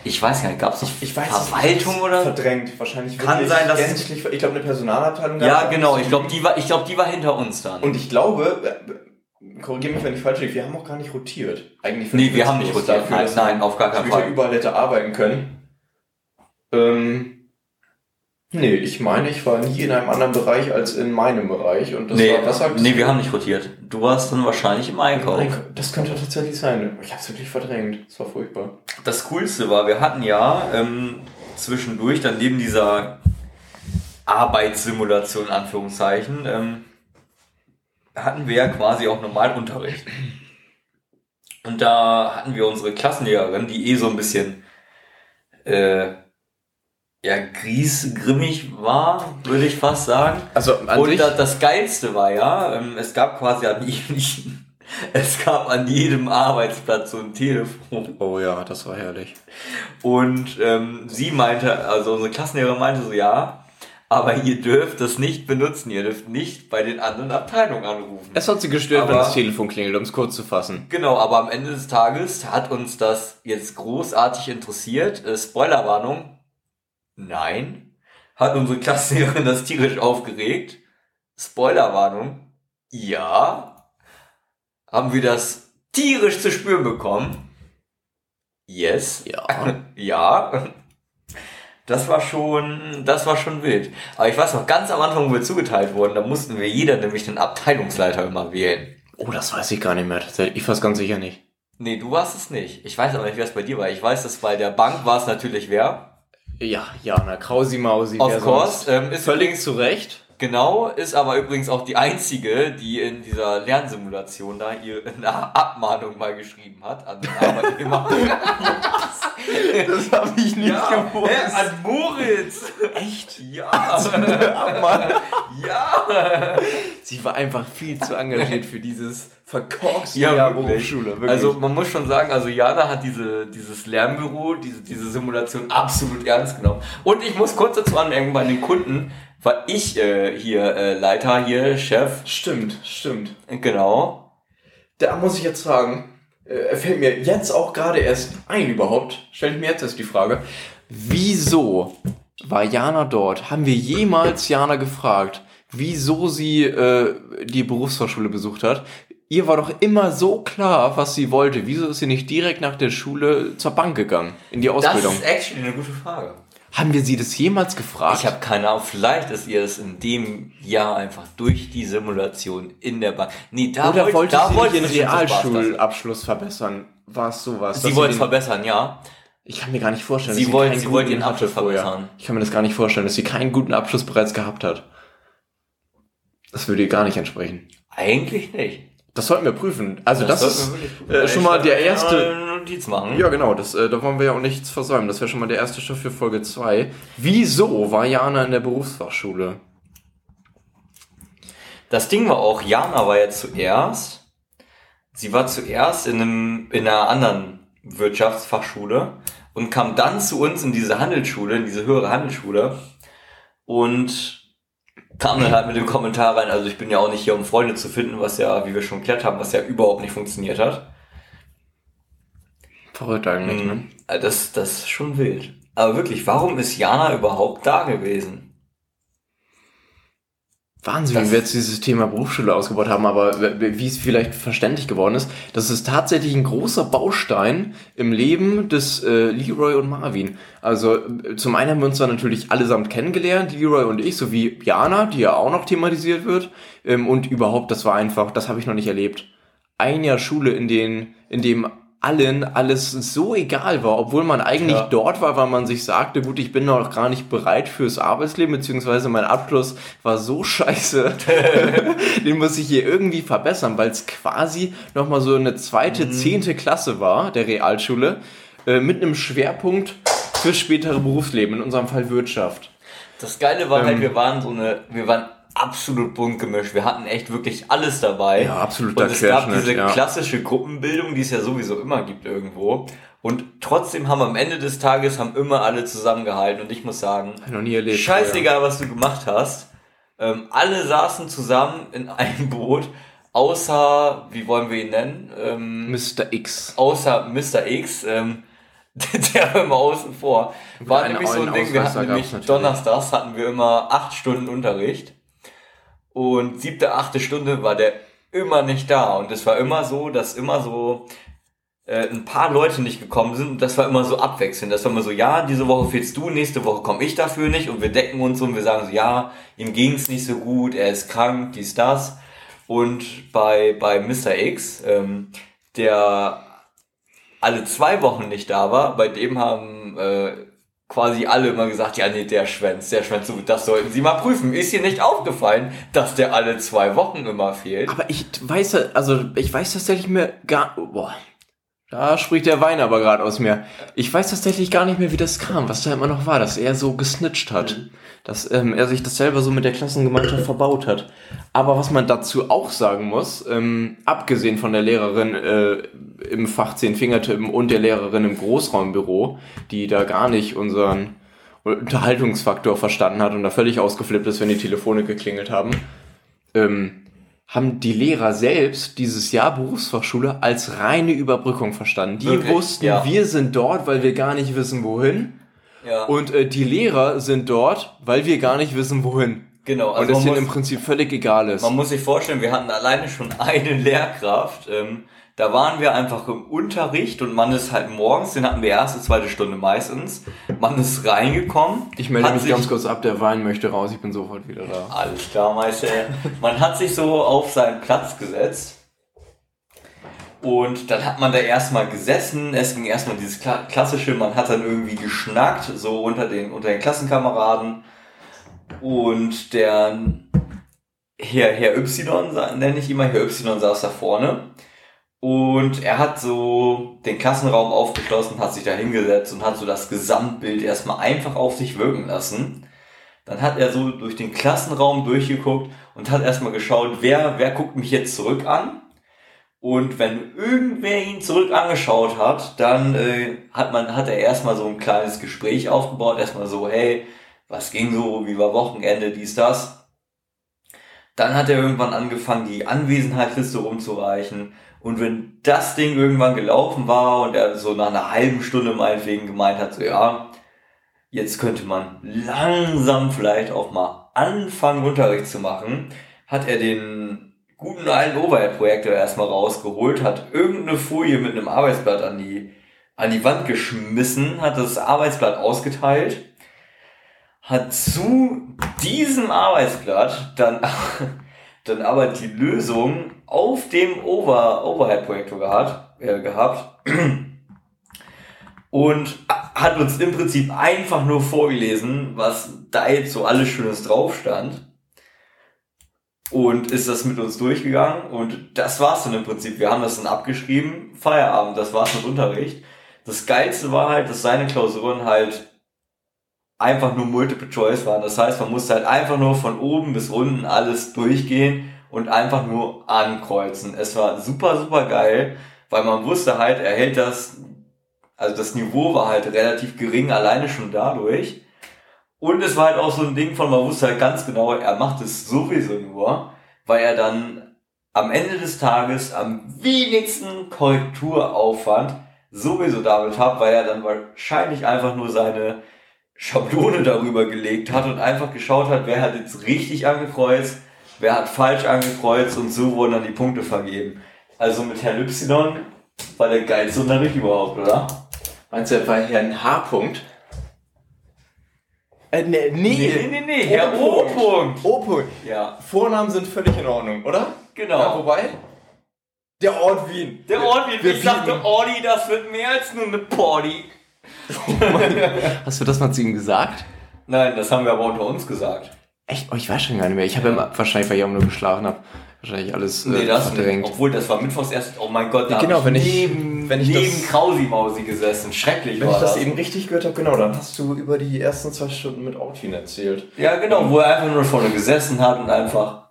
Ich weiß gar nicht, gab es noch Ich weiß Verwaltung oder? Verdrängt, wahrscheinlich. Kann sein, dass- gänzlich, ich glaube, eine Personalabteilung. Ja, genau. Ich glaube, die war, ich glaube, die war hinter uns dann. Und ich glaube, äh, korrigiere mich, wenn ich falsch liege, wir haben auch gar nicht rotiert. Eigentlich nee, wir haben nicht rotiert. Dafür, nein, nein, auf gar keinen Fall. überall hätte arbeiten können. Ähm, nee, ich meine, ich war nie in einem anderen Bereich als in meinem Bereich. Und das Nee, war, was sagst nee, wir haben nicht rotiert. Du warst dann wahrscheinlich im Einkauf. Das könnte tatsächlich sein. Ich habe es wirklich verdrängt. Das war furchtbar. Das Coolste war, wir hatten ja ähm, zwischendurch dann neben dieser Arbeitssimulation, in Anführungszeichen, ähm, hatten wir ja quasi auch Normalunterricht. Und da hatten wir unsere Klassenlehrerin, die eh so ein bisschen äh, ja, griesgrimmig war, würde ich fast sagen. Also an Und sich, da, das Geilste war ja, ähm, es gab quasi an jedem, es gab an jedem Arbeitsplatz so ein Telefon. oh ja, das war herrlich. Und ähm, sie meinte, also unsere Klassenlehrerin meinte so, ja, aber ihr dürft das nicht benutzen, ihr dürft nicht bei den anderen Abteilungen anrufen. Es hat sie gestört, wenn Aber- das Telefon klingelt, um es kurz zu fassen. Genau, aber am Ende des Tages hat uns das jetzt großartig interessiert. Äh, Spoilerwarnung, nein. Hat unsere Klassenlehrerin das tierisch aufgeregt. Spoilerwarnung, ja. Haben wir das tierisch zu spüren bekommen? Yes. Ja. Ja. Das war schon, das war schon wild. Aber ich weiß noch, ganz am Anfang, wo wir zugeteilt wurden, da mussten wir jeder nämlich den Abteilungsleiter immer wählen. Oh, das weiß ich gar nicht mehr. Ich weiß ganz sicher nicht. Nee, du warst es nicht. Ich weiß aber nicht, wer es bei dir war. Ich weiß, dass bei der Bank war es natürlich wer. Ja, Jana, Krausi Mausi. Of course. Ähm, ist Völlig zu Recht. Genau, ist aber übrigens auch die einzige, die in dieser Lernsimulation da ihre eine Abmahnung mal geschrieben hat an den Arbeitnehmer. Das habe ich nicht ja, gewusst. hä, an Moritz. Echt? Ja. Ja. Sie war einfach viel zu engagiert für dieses verkorkste Ja, Jahr wirklich. Berufsschule. Wirklich. Also man muss schon sagen, also Jana hat diese, dieses Lernbüro, diese, diese Simulation absolut ernst genommen. Und ich muss kurz dazu anmerken, bei den Kunden war ich äh, hier äh, Leiter, hier Chef. Stimmt, stimmt. Genau. Da muss ich jetzt fragen, äh, fällt mir jetzt auch gerade erst ein überhaupt, stelle ich mir jetzt erst die Frage, Wieso war Jana dort? Haben wir jemals Jana gefragt, wieso sie äh, die Berufsfachschule besucht hat? Ihr war doch immer so klar, was sie wollte. Wieso ist sie nicht direkt nach der Schule zur Bank gegangen, in die Das Ausbildung? ist actually eine gute Frage. Haben wir sie das jemals gefragt? Ich habe keine Ahnung, vielleicht ist ihr das in dem Jahr einfach durch die Simulation in der Bank. Nee, da Oder wollte da sie wollte nicht sie lassen. Realschulabschluss verbessern? War es sowas? Sie wollte es den- verbessern, ja. Ich kann mir gar nicht vorstellen, Sie dass wollte- sie wollte ihren Abschluss verbessern. Ich kann mir das gar nicht vorstellen, dass sie keinen guten Abschluss bereits gehabt hat. Das würde ihr gar nicht entsprechen. Eigentlich nicht. Das sollten wir prüfen. Also das, sollten ist prüfen. äh, schon mal der erste. Notiz machen. Ja, genau, das, äh, da wollen wir ja auch nichts versäumen. Das wäre schon mal der erste Stoff für Folge 2. Wieso war Jana in der Berufsfachschule? Das Ding war auch, Jana war ja zuerst, sie war zuerst in, einem, in einer anderen Wirtschaftsfachschule und kam dann zu uns in diese Handelsschule, in diese höhere Handelsschule und kam dann halt mit dem Kommentar rein, also ich bin ja auch nicht hier, um Freunde zu finden, was ja, wie wir schon geklärt haben, was ja überhaupt nicht funktioniert hat. Verrückt eigentlich, ne? Mhm. Das, das ist schon wild. Aber wirklich, warum ist Jana überhaupt da gewesen? Wahnsinn, Das- wie wir jetzt dieses Thema Berufsschule ausgebaut haben, aber wie es vielleicht verständlich geworden ist, das ist tatsächlich ein großer Baustein im Leben des äh, Leroy und Marvin. Also äh, zum einen haben wir uns da natürlich allesamt kennengelernt, Leroy und ich, sowie Jana, die ja auch noch thematisiert wird. Ähm, und überhaupt, das war einfach, das habe ich noch nicht erlebt. Ein Jahr Schule, in, den, in dem allen alles so egal war, obwohl man eigentlich Ja. dort war, weil man sich sagte, gut, ich bin noch gar nicht bereit fürs Arbeitsleben, beziehungsweise mein Abschluss war so scheiße, den muss ich hier irgendwie verbessern, weil es quasi nochmal so eine zweite, zehnte Klasse war, der Realschule, äh, mit einem Schwerpunkt fürs spätere Berufsleben, in unserem Fall Wirtschaft. Das Geile war halt, Ähm. wir waren so eine, wir waren absolut bunt gemischt. Wir hatten echt wirklich alles dabei. Ja, absoluter Und es gab diese ja. klassische Gruppenbildung, die es ja sowieso immer gibt irgendwo. Und trotzdem haben am Ende des Tages haben immer alle zusammengehalten. Und ich muss sagen, ich noch nie erlebt. scheißegal, was du gemacht hast. Ähm, alle saßen zusammen in einem Boot, außer, wie wollen wir ihn nennen? Ähm, Mr. X. außer Mr. X, ähm, der war immer außen vor. War nämlich so ein Ding, wir hatten nämlich natürlich. donnerstags hatten wir immer acht Stunden Unterricht und siebte, achte Stunde war der immer nicht da und es war immer so, dass immer so äh, ein paar Leute nicht gekommen sind und das war immer so abwechselnd. Das war immer so, ja, diese Woche fehlst du, nächste Woche komme ich dafür nicht und wir decken uns und wir sagen so, ja, ihm ging's nicht so gut, er ist krank, dies, das. Und bei, bei Mr. X, ähm, der alle zwei Wochen nicht da war, bei dem haben äh, quasi alle immer gesagt, ja nee, der schwänzt, der schwänzt, so, das sollten Sie mal prüfen. Ist hier nicht aufgefallen, dass der alle zwei Wochen immer fehlt? Aber ich weiß, also ich weiß tatsächlich mir gar, boah, da spricht der Wein aber gerade aus mir. Ich weiß tatsächlich gar nicht mehr, wie das kam, was da immer noch war, dass er so gesnitcht hat. Dass ähm, er sich das selber so mit der Klassengemeinschaft verbaut hat. Aber was man dazu auch sagen muss, ähm, abgesehen von der Lehrerin äh, im Fach 10 Fingertippen und der Lehrerin im Großraumbüro, die da gar nicht unseren Unterhaltungsfaktor verstanden hat und da völlig ausgeflippt ist, wenn die Telefone geklingelt haben, ähm, haben die Lehrer selbst dieses Jahr Berufsfachschule als reine Überbrückung verstanden. Die Wirklich? wussten, Ja. wir sind dort, weil wir gar nicht wissen, wohin. Ja, Und äh, die Lehrer sind dort, weil wir gar nicht wissen, wohin. genau. und Also das man denen im Prinzip völlig egal ist. man muss sich vorstellen, wir hatten alleine schon eine Lehrkraft. Ähm, da waren wir einfach im Unterricht und man ist halt morgens, den hatten wir erste, zweite Stunde meistens. Man ist reingekommen. Ich melde mich ganz kurz ab, der Wein möchte raus, ich bin sofort wieder da. Alles klar, Meister. Man hat sich so auf seinen Platz gesetzt. Und dann hat man da erstmal gesessen. Es ging erstmal dieses Kla klassische, man hat dann irgendwie geschnackt, so unter den, unter den Klassenkameraden. Und der Herr, Herr Y, nenne ich mal, Herr Y saß da vorne. Und er hat so den Klassenraum aufgeschlossen, hat sich da hingesetzt und hat so das Gesamtbild erstmal einfach auf sich wirken lassen. Dann hat er so durch den Klassenraum durchgeguckt und hat erstmal geschaut, wer, wer guckt mich jetzt zurück an. Und wenn irgendwer ihn zurück angeschaut hat, dann äh, hat man, hat er erstmal so ein kleines Gespräch aufgebaut, erstmal so, hey, was ging so, wie war Wochenende, dies, das. Dann hat er irgendwann angefangen, die Anwesenheitsliste rumzureichen. Und wenn das Ding irgendwann gelaufen war und er so nach einer halben Stunde meinetwegen gemeint hat, so ja, jetzt könnte man langsam vielleicht auch mal anfangen, Unterricht zu machen, hat er den guten alten Overhead-Projektor erstmal rausgeholt, hat irgendeine Folie mit einem Arbeitsblatt an die, an die Wand geschmissen, hat das Arbeitsblatt ausgeteilt, hat zu diesem Arbeitsblatt dann, dann aber die Lösung auf dem Over, Overhead-Projektor gehabt, äh, gehabt und hat uns im Prinzip einfach nur vorgelesen, was da jetzt so alles Schönes drauf stand. Und ist das mit uns durchgegangen und das war's dann im Prinzip. Wir haben das dann abgeschrieben, Feierabend, das war's mit Unterricht. Das Geilste war halt, dass seine Klausuren halt einfach nur Multiple Choice waren. Das heißt, man musste halt einfach nur von oben bis unten alles durchgehen und einfach nur ankreuzen. Es war super, super geil, weil man wusste halt, er hält das, also das Niveau war halt relativ gering, alleine schon dadurch. Und es war halt auch so ein Ding von, man wusste halt ganz genau, er macht es sowieso nur, weil er dann am Ende des Tages am wenigsten Korrekturaufwand sowieso damit hat, weil er dann wahrscheinlich einfach nur seine Schablone darüber gelegt hat und einfach geschaut hat, wer hat jetzt richtig angekreuzt, wer hat falsch angekreuzt und so wurden dann die Punkte vergeben. Also mit Herrn Y war der geilste Unterricht überhaupt, oder? Meinst du bei Herrn H. -Punkt? Äh, nee, Nee, nee, nee, Herr O. O-Punkt. Punkt. O-Punkt. Ja, Vornamen sind völlig in Ordnung, oder? genau. Ja, wobei? Der Ort Wien. Der Ordi, Wir ich sagte. Ordi, das wird mehr als nur eine Party. Hast du das mal zu ihm gesagt? Nein, das haben wir aber unter uns gesagt. Echt? Oh, ich weiß schon gar nicht mehr. Ich habe ja. wahrscheinlich, weil ich auch nur geschlafen habe, wahrscheinlich alles Nee, äh, das nicht. verdrängt. Obwohl, das war mittwochs erst, oh mein Gott, da Ja, genau, wenn ich- neben, wenn ich neben das- Krausi Mausi gesessen. Schrecklich Wenn ich das das. eben richtig gehört habe, genau, dann hast du über die ersten zwei Stunden mit Outwin erzählt. Ja, genau, wo er einfach nur vorne gesessen hat und einfach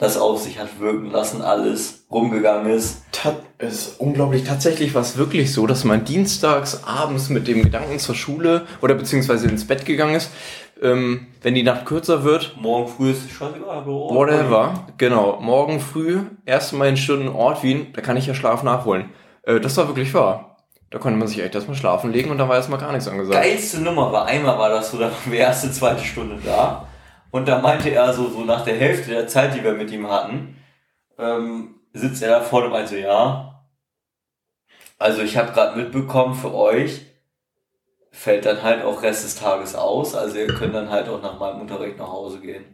das auf sich hat wirken lassen, alles rumgegangen ist. Ta ist unglaublich. Tatsächlich war es wirklich so, dass man dienstags abends mit dem Gedanken zur Schule oder beziehungsweise ins Bett gegangen ist, ähm, wenn die Nacht kürzer wird, Morgen früh ist es scheißegal. Bro. whatever, genau, morgen früh, erst mal in Stunden Ort Wien, da kann ich ja Schlaf nachholen. Äh, das war wirklich wahr. Da konnte man sich echt erstmal schlafen legen und da war erstmal gar nichts angesagt. Geilste Nummer war, einmal war das so, da waren wir erste, zweite Stunde da. Und da meinte er so, so nach der Hälfte der Zeit, die wir mit ihm hatten, ähm, sitzt er da vorne und meinte so, ja, also ich habe gerade mitbekommen, für euch fällt dann halt auch Rest des Tages aus, also ihr könnt dann halt auch nach meinem Unterricht nach Hause gehen.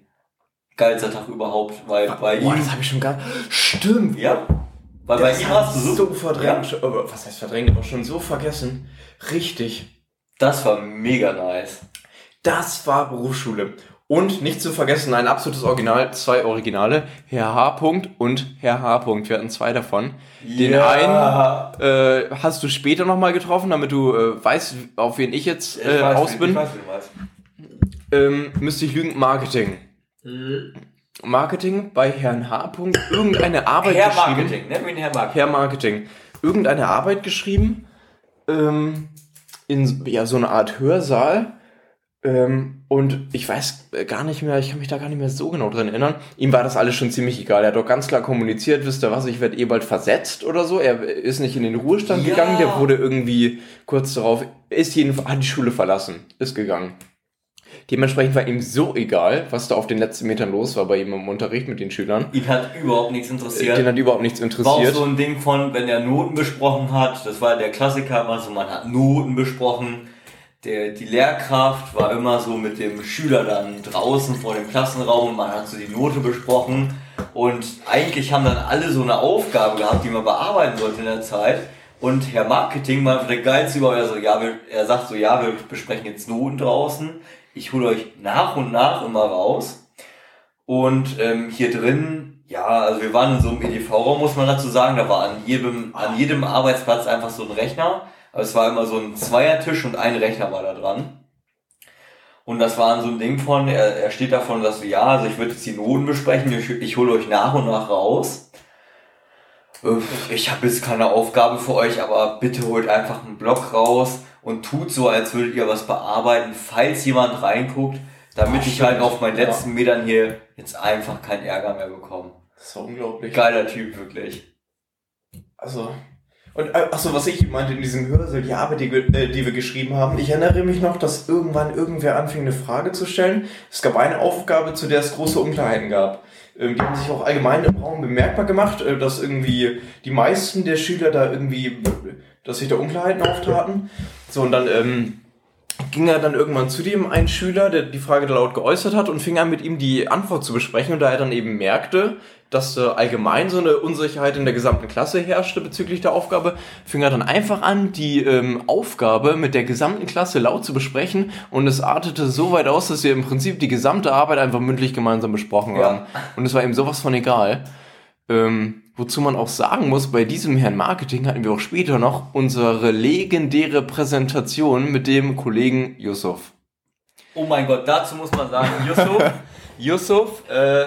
Geilster Tag überhaupt, weil bei Boah, ihm, das habe ich schon gar. Stimmt. ja, weil bei das ihm hab hast du so, so verdrängt. aber Was heißt verdrängt? Aber schon so vergessen. Richtig. das war mega nice. Das war Berufsschule. Und nicht zu vergessen, ein absolutes Original, zwei Originale, Herr H. -Punkt und Herr H. -Punkt. Wir hatten zwei davon. Den Ja. einen äh, hast du später nochmal getroffen, damit du äh, weißt, auf wen ich jetzt Ich äh, weiß, aus ich bin. weiß, wie du. Ähm, müsste ich lügen, Marketing. Marketing bei Herrn H. -Punkt. Irgendeine Arbeit Herr geschrieben. Marketing, wir ihn Herr Marketing. Herr Marketing. Irgendeine Arbeit geschrieben. Ähm, in ja, so eine Art Hörsaal. Ähm, und ich weiß äh, gar nicht mehr, ich kann mich da gar nicht mehr so genau dran erinnern. Ihm war das alles schon ziemlich egal. Er hat doch ganz klar kommuniziert, wisst ihr was, ich werde eh bald versetzt oder so. Er ist nicht in den Ruhestand Ja. gegangen, der wurde irgendwie kurz darauf, ist jedenfalls, hat die Schule verlassen, ist gegangen. Dementsprechend war ihm so egal, was da auf den letzten Metern los war bei ihm im Unterricht mit den Schülern. Ihn hat überhaupt nichts interessiert. Den hat überhaupt nichts war auch interessiert. so ein Ding von, wenn er Noten besprochen hat, das war der Klassiker immer so, man hat Noten besprochen. Der, die Lehrkraft war immer so mit dem Schüler dann draußen vor dem Klassenraum und man hat so die Note besprochen. Und eigentlich haben dann alle so eine Aufgabe gehabt, die man bearbeiten sollte in der Zeit. Und Herr Marketing war der geilste über, er so, ja, wir, er sagt so, ja, wir besprechen jetzt Noten draußen. Ich hole euch nach und nach immer raus. Und ähm, hier drin, ja, also wir waren in so einem EDV-Raum, muss man dazu sagen. Da war an jedem, an jedem Arbeitsplatz einfach so ein Rechner. Also es war immer so ein Zweiertisch und ein Rechner war da dran. Und das war so ein Ding von, er, er steht davon, dass wir, ja, also ich würde jetzt die Noten besprechen, ich, ich hole euch nach und nach raus. Ich habe jetzt keine Aufgabe für euch, aber bitte holt einfach einen Block raus und tut so, als würdet ihr was bearbeiten, falls jemand reinguckt, damit Ah, ich halt auf meinen Ja. letzten Metern hier jetzt einfach keinen Ärger mehr bekomme. Das ist unglaublich. Geiler Typ, wirklich. Also. Und äh, achso, was ich meinte in diesem Hörsaal, die Arbeit, die, wir- äh, die wir geschrieben haben, ich erinnere mich noch, dass irgendwann irgendwer anfing, eine Frage zu stellen. Es gab eine Aufgabe, zu der es große Unklarheiten gab. Ähm, die haben sich auch allgemein im Raum bemerkbar gemacht, äh, dass irgendwie die meisten der Schüler da irgendwie, dass sich da Unklarheiten auftraten. So, und dann ähm, ging er dann irgendwann zu dem einen Schüler, der die Frage da laut geäußert hat und fing an mit ihm die Antwort zu besprechen und da er dann eben merkte, dass äh, allgemein so eine Unsicherheit in der gesamten Klasse herrschte bezüglich der Aufgabe, fing er dann einfach an, die ähm, Aufgabe mit der gesamten Klasse laut zu besprechen und es artete so weit aus, dass wir im Prinzip die gesamte Arbeit einfach mündlich gemeinsam besprochen Ja. haben. Und es war ihm sowas von egal. Ähm, wozu man auch sagen muss, bei diesem Herrn Marketing hatten wir auch später noch unsere legendäre Präsentation mit dem Kollegen Yusuf. Oh mein Gott, dazu muss man sagen, Yusuf, Yusuf, äh,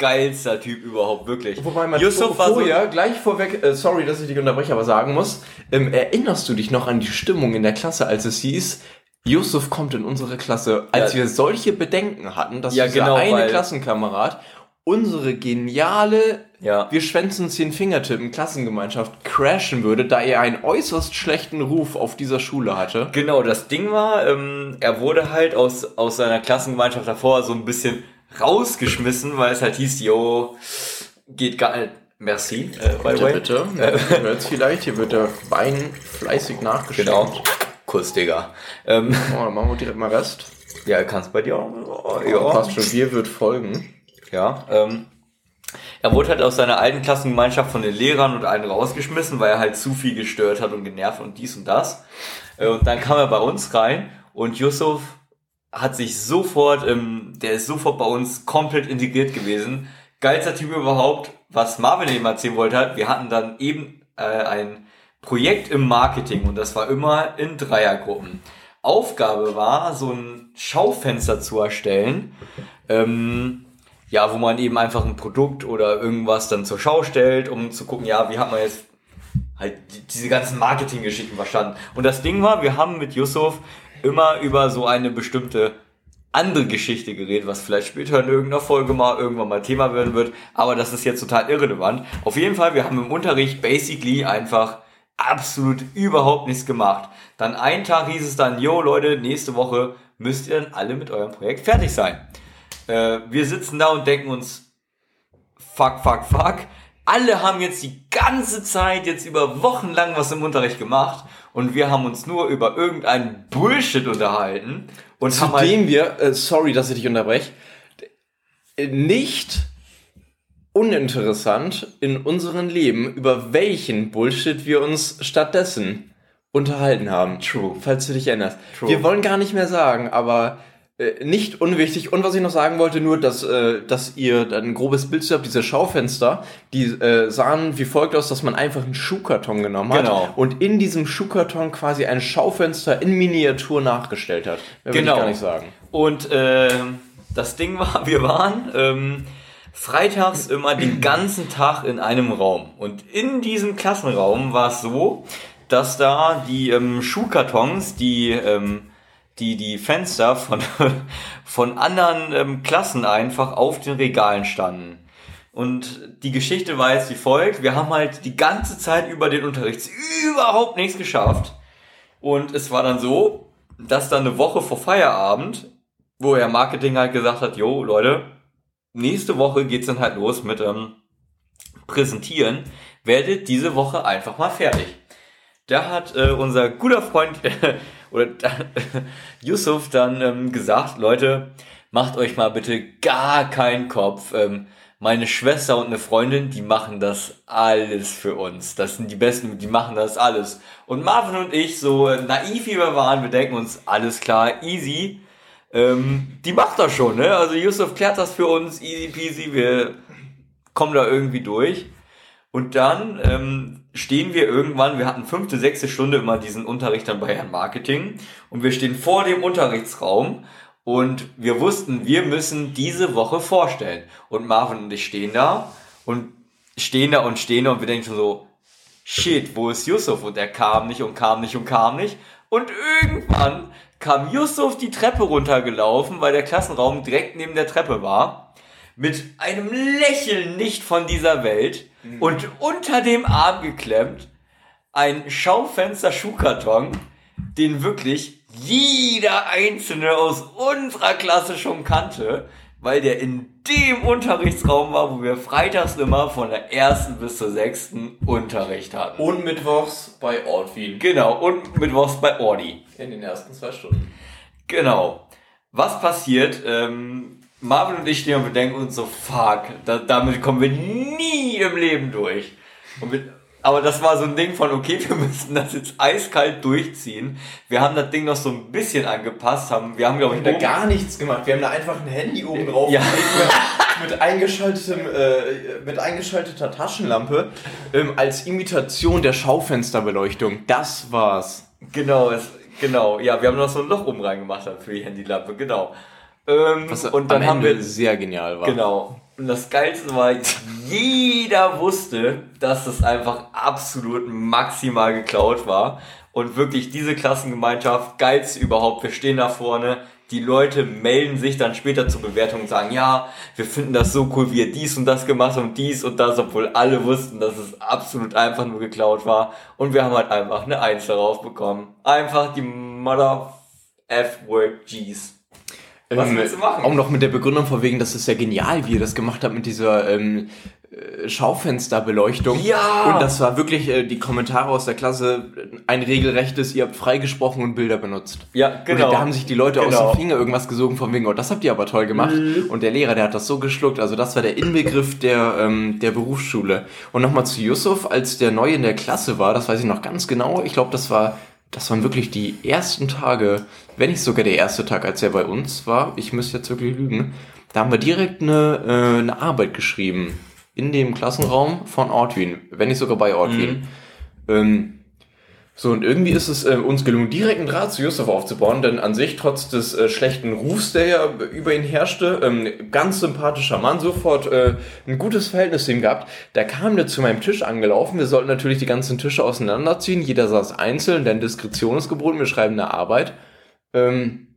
geilster Typ überhaupt, wirklich. Wobei man Yusuf vor- war so, vorher, gleich vorweg, äh, sorry, dass ich dich unterbreche, aber sagen muss, ähm, erinnerst du dich noch an die Stimmung in der Klasse, als es hieß, Yusuf kommt in unsere Klasse, als Ja. wir solche Bedenken hatten, dass Ja, dieser genau, eine Klassenkamerad unsere geniale Ja. wir schwänzen zehn Fingertippen Klassengemeinschaft crashen würde, da er einen äußerst schlechten Ruf auf dieser Schule hatte. Genau, das Ding war, ähm, er wurde halt aus, aus seiner Klassengemeinschaft davor so ein bisschen rausgeschmissen, weil es halt hieß, yo, geht gar nicht. Merci, äh, by the way. bitte. Ihr hört's vielleicht, hier wird der Wein fleißig nachgeschenkt. Genau. Kuss, Digga. Ähm, Oh, dann machen wir direkt mal Rest. ja, kannst bei dir auch. Oh, Ja. Passt schon, Bier wird folgen. Ja, ähm, er wurde halt aus seiner alten Klassengemeinschaft von den Lehrern und allen rausgeschmissen, weil er halt zu viel gestört hat und genervt und dies und das. Äh, Und dann kam er bei uns rein und Yusuf hat sich sofort, ähm, der ist sofort bei uns komplett integriert gewesen. Geilster Typ überhaupt, was Marvin eben erzählen wollte, hat, wir hatten dann eben äh, ein Projekt im Marketing und das war immer in Dreiergruppen. Aufgabe war, so ein Schaufenster zu erstellen, ähm, ja, wo man eben einfach ein Produkt oder irgendwas dann zur Schau stellt, um zu gucken, ja, wie hat man jetzt halt die- diese ganzen Marketinggeschichten verstanden. Und das Ding war, wir haben mit Yusuf immer über so eine bestimmte andere Geschichte geredet, was vielleicht später in irgendeiner Folge mal irgendwann mal Thema werden wird, aber das ist jetzt total irrelevant. Auf jeden Fall, wir haben im Unterricht basically einfach absolut überhaupt nichts gemacht. Dann einen Tag hieß es dann, yo Leute, nächste Woche müsst ihr dann alle mit eurem Projekt fertig sein. Äh, wir sitzen da und denken uns, fuck, fuck, fuck. Alle haben jetzt die ganze Zeit, jetzt über Wochen lang was im Unterricht gemacht und wir haben uns nur über irgendeinen Bullshit unterhalten und halt, Zudem wir, äh, sorry, dass ich dich unterbreche, nicht uninteressant in unserem Leben, über welchen Bullshit wir uns stattdessen unterhalten haben. True. Falls du dich erinnerst. True. Wir wollen gar nicht mehr sagen, aber nicht unwichtig. Und was ich noch sagen wollte, nur, dass, äh, dass ihr dann ein grobes Bild habt, diese Schaufenster, die äh, sahen wie folgt aus, dass man einfach einen Schuhkarton genommen hat Genau. und in diesem Schuhkarton quasi ein Schaufenster in Miniatur nachgestellt hat. Mehr will Genau. ich gar nicht sagen. Und ähm, das Ding war, wir waren ähm, freitags immer den ganzen Tag in einem Raum. Und in diesem Klassenraum war es so, dass da die ähm, Schuhkartons, die, ähm, die, die Fenster von, von anderen ähm, Klassen einfach auf den Regalen standen. Und die Geschichte war jetzt wie folgt. Wir haben halt die ganze Zeit über den Unterricht überhaupt nichts geschafft. Und es war dann so, dass dann eine Woche vor Feierabend, wo er Marketing halt gesagt hat, jo, Leute, nächste Woche geht's dann halt los mit ähm, Präsentieren, werdet diese Woche einfach mal fertig. Da hat äh, unser guter Freund oder Yusuf dann ähm, gesagt, Leute, macht euch mal bitte gar keinen Kopf. Ähm, meine Schwester und eine Freundin, die machen das alles für uns. Das sind die Besten, die machen das alles. Und Marvin und ich, so naiv wie wir waren, wir denken uns, alles klar, easy. Ähm, die macht das schon, ne? Also Yusuf klärt das für uns, easy peasy, wir kommen da irgendwie durch. Und dann ähm, stehen wir irgendwann, wir hatten fünfte, sechste Stunde immer diesen Unterricht dann bei Herrn Marketing und wir stehen vor dem Unterrichtsraum und wir wussten, wir müssen diese Woche vorstellen. Und Marvin und ich stehen da und stehen da und stehen da und wir denken schon so, shit, wo ist Yusuf? Und er kam nicht und kam nicht und kam nicht. Und irgendwann kam Yusuf die Treppe runtergelaufen, weil der Klassenraum direkt neben der Treppe war, mit einem Lächeln nicht von dieser Welt und unter dem Arm geklemmt ein Schaufenster-Schuhkarton, den wirklich jeder Einzelne aus unserer Klasse schon kannte, weil der in dem Unterrichtsraum war, wo wir freitags immer von der ersten bis zur sechsten Unterricht hatten. Und mittwochs bei Ortwin. Genau, und mittwochs bei Ordi. In den ersten zwei Stunden. Genau. Was passiert? Ähm, Marvin und ich stehen und wir denken uns so, fuck, da, damit kommen wir nie im Leben durch. Wir, aber das war so ein Ding von, okay, wir müssen das jetzt eiskalt durchziehen. Wir haben das Ding noch so ein bisschen angepasst, haben, wir haben, glaube ich, Wir haben da gar nichts gemacht. Wir haben da einfach ein Handy oben drauf Ja. mit, mit eingeschaltetem, äh, mit eingeschalteter Taschenlampe ähm, als Imitation der Schaufensterbeleuchtung. Das war's. Genau, es, genau. Ja, wir haben noch so ein Loch oben reingemacht für die Handylampe, genau. Ähm, Was und dann am haben Ende wir, sehr genial war. genau. Und das Geilste war, jeder wusste, dass das einfach absolut maximal geklaut war. Und wirklich diese Klassengemeinschaft, geilste überhaupt. Wir stehen da vorne. Die Leute melden sich dann später zur Bewertung und sagen, ja, wir finden das so cool, wie ihr dies und das gemacht habt und dies und das, obwohl alle wussten, dass es absolut einfach nur geklaut war. Und wir haben halt einfach eine Eins darauf bekommen. Einfach die Mother F-Word Gs. Was Ähm, willst du machen? Auch noch mit der Begründung von wegen, das ist ja genial, wie ihr das gemacht habt mit dieser ähm, äh, Schaufensterbeleuchtung. Ja! Und das war wirklich äh, die Kommentare aus der Klasse ein regelrechtes, ihr habt freigesprochen und Bilder benutzt. Ja, genau. Oder da haben sich die Leute aus Genau. Mhm. dem Finger irgendwas gesogen von wegen, oh, das habt ihr aber toll gemacht. Und der Lehrer, der hat das so geschluckt. Also das war der Inbegriff der, ähm, der Berufsschule. Und nochmal zu Yusuf, als der neu in der Klasse war, das weiß ich noch ganz genau. Ich glaube, das war, das waren wirklich die ersten Tage, wenn nicht sogar der erste Tag, als er bei uns war. Ich müsste jetzt wirklich lügen. Da haben wir direkt eine, äh, eine Arbeit geschrieben. In dem Klassenraum von Ortwin. Wenn nicht sogar bei Ortwin. Ähm, so, und irgendwie ist es äh, uns gelungen, direkt einen Draht zu Yusuf aufzubauen, denn an sich, trotz des äh, schlechten Rufs, der ja über ihn herrschte, ähm, ganz sympathischer Mann, sofort äh, ein gutes Verhältnis zu ihm gehabt. Da kam der zu meinem Tisch angelaufen. Wir sollten natürlich die ganzen Tische auseinanderziehen. Jeder saß einzeln, denn Diskretion ist geboten. Wir schreiben eine Arbeit. Ähm,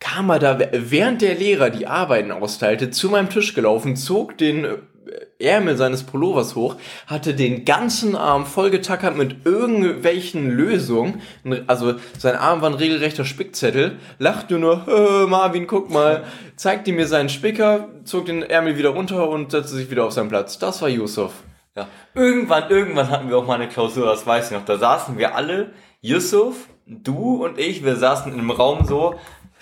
kam er da, während der Lehrer die Arbeiten austeilte, zu meinem Tisch gelaufen, zog den äh, Ärmel seines Pullovers hoch, hatte den ganzen Arm vollgetackert mit irgendwelchen Lösungen. Also sein Arm war ein regelrechter Spickzettel, lachte nur, "Äh, Marvin, guck mal, zeigte mir seinen Spicker, zog den Ärmel wieder runter und setzte sich wieder auf seinen Platz. Das war Yusuf. Ja. Irgendwann, irgendwann hatten wir auch mal eine Klausur, das weiß ich noch. Da saßen wir alle, Yusuf, du und ich, wir saßen einem Raum so.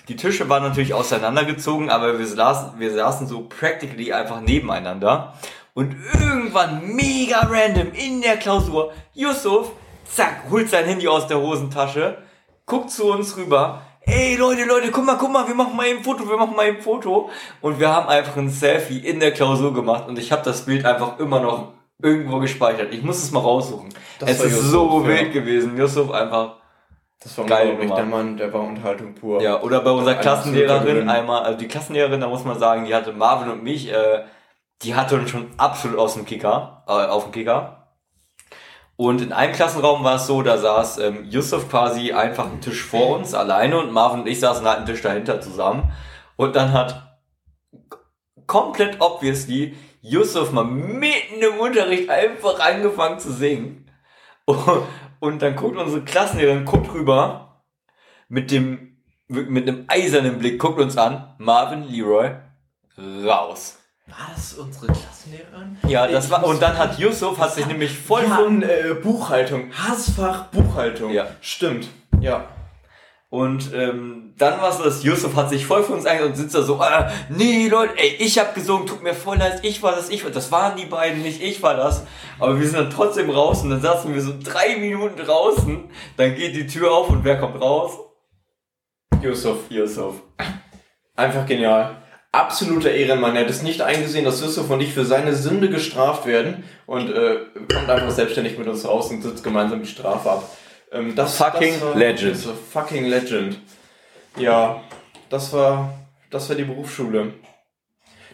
Die Tische waren natürlich auseinandergezogen, aber wir saßen, wir saßen so practically einfach nebeneinander. Und irgendwann, mega random, in der Klausur, Yusuf, zack, holt sein Handy aus der Hosentasche, guckt zu uns rüber. Ey Leute, Leute, guck mal, guck mal, wir machen mal ein Foto, wir machen mal ein Foto. Und wir haben einfach ein Selfie in der Klausur gemacht und ich habe das Bild einfach immer noch irgendwo gespeichert. Ich muss es mal raussuchen. Das es war ist Yusuf, so ja. wild gewesen. Yusuf einfach. Das war Geil. Der Mann, der war Unterhaltung pur. Ja, oder bei unserer Klassenlehrerin einmal, also die Klassenlehrerin, da muss man sagen, die hatte Marvin und mich, äh, die hatte uns schon absolut aus dem Kicker, äh, auf dem Kicker. Und in einem Klassenraum war es so, da saß ähm, Yusuf quasi einfach einen Tisch vor uns alleine und Marvin und ich saßen halt einen Tisch dahinter zusammen. Und dann hat komplett obviously Yusuf mal mitten im Unterricht einfach angefangen zu singen. Und, dann guckt unsere Klassenlehrerin, guckt rüber mit dem, mit einem eisernen Blick, guckt uns an, Marvin Leroy, raus. War das unsere Klassenlehrerin? Ja, das Ich war, und dann hat Yusuf, hat sich nämlich voll Wir von, äh, Buchhaltung. Hassfach Buchhaltung. Ja. Stimmt. Ja. Und ähm, dann war es so, dass Yusuf hat sich voll für uns eingesetzt und sitzt da so, äh, nee Leute, ey, ich hab gesungen, tut mir voll leid, ich war das, ich war das waren die beiden, nicht ich war das. Aber wir sind dann trotzdem raus und dann saßen wir so drei Minuten draußen, dann geht die Tür auf und wer kommt raus? Yusuf. Yusuf. Einfach genial. Absoluter Ehrenmann. Er hat es nicht eingesehen, dass Yusuf und ich für seine Sünde gestraft werden und äh, kommt einfach selbstständig mit uns raus und sitzt gemeinsam die Strafe ab. Ähm, das, Fucking das war, Legend. Fucking Legend. Ja, das war, das war die Berufsschule.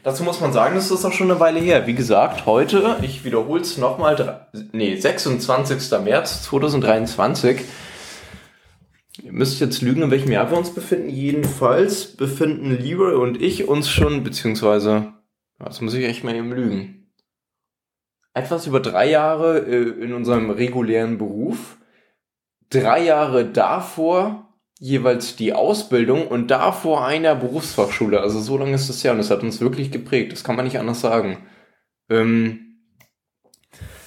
Dazu muss man sagen, das ist auch schon eine Weile her. Wie gesagt, heute, ich wiederhole es nochmal, nee, 26. März 2023. Ihr müsst jetzt lügen, in welchem Jahr wir uns befinden. Jedenfalls befinden Leroy und ich uns schon, beziehungsweise, das muss ich echt mal eben lügen. Etwas über drei Jahre äh, in unserem regulären Beruf. Drei Jahre davor jeweils die Ausbildung und davor einer Berufsfachschule. Also so lange ist das ja und das hat uns wirklich geprägt. Das kann man nicht anders sagen. Ähm,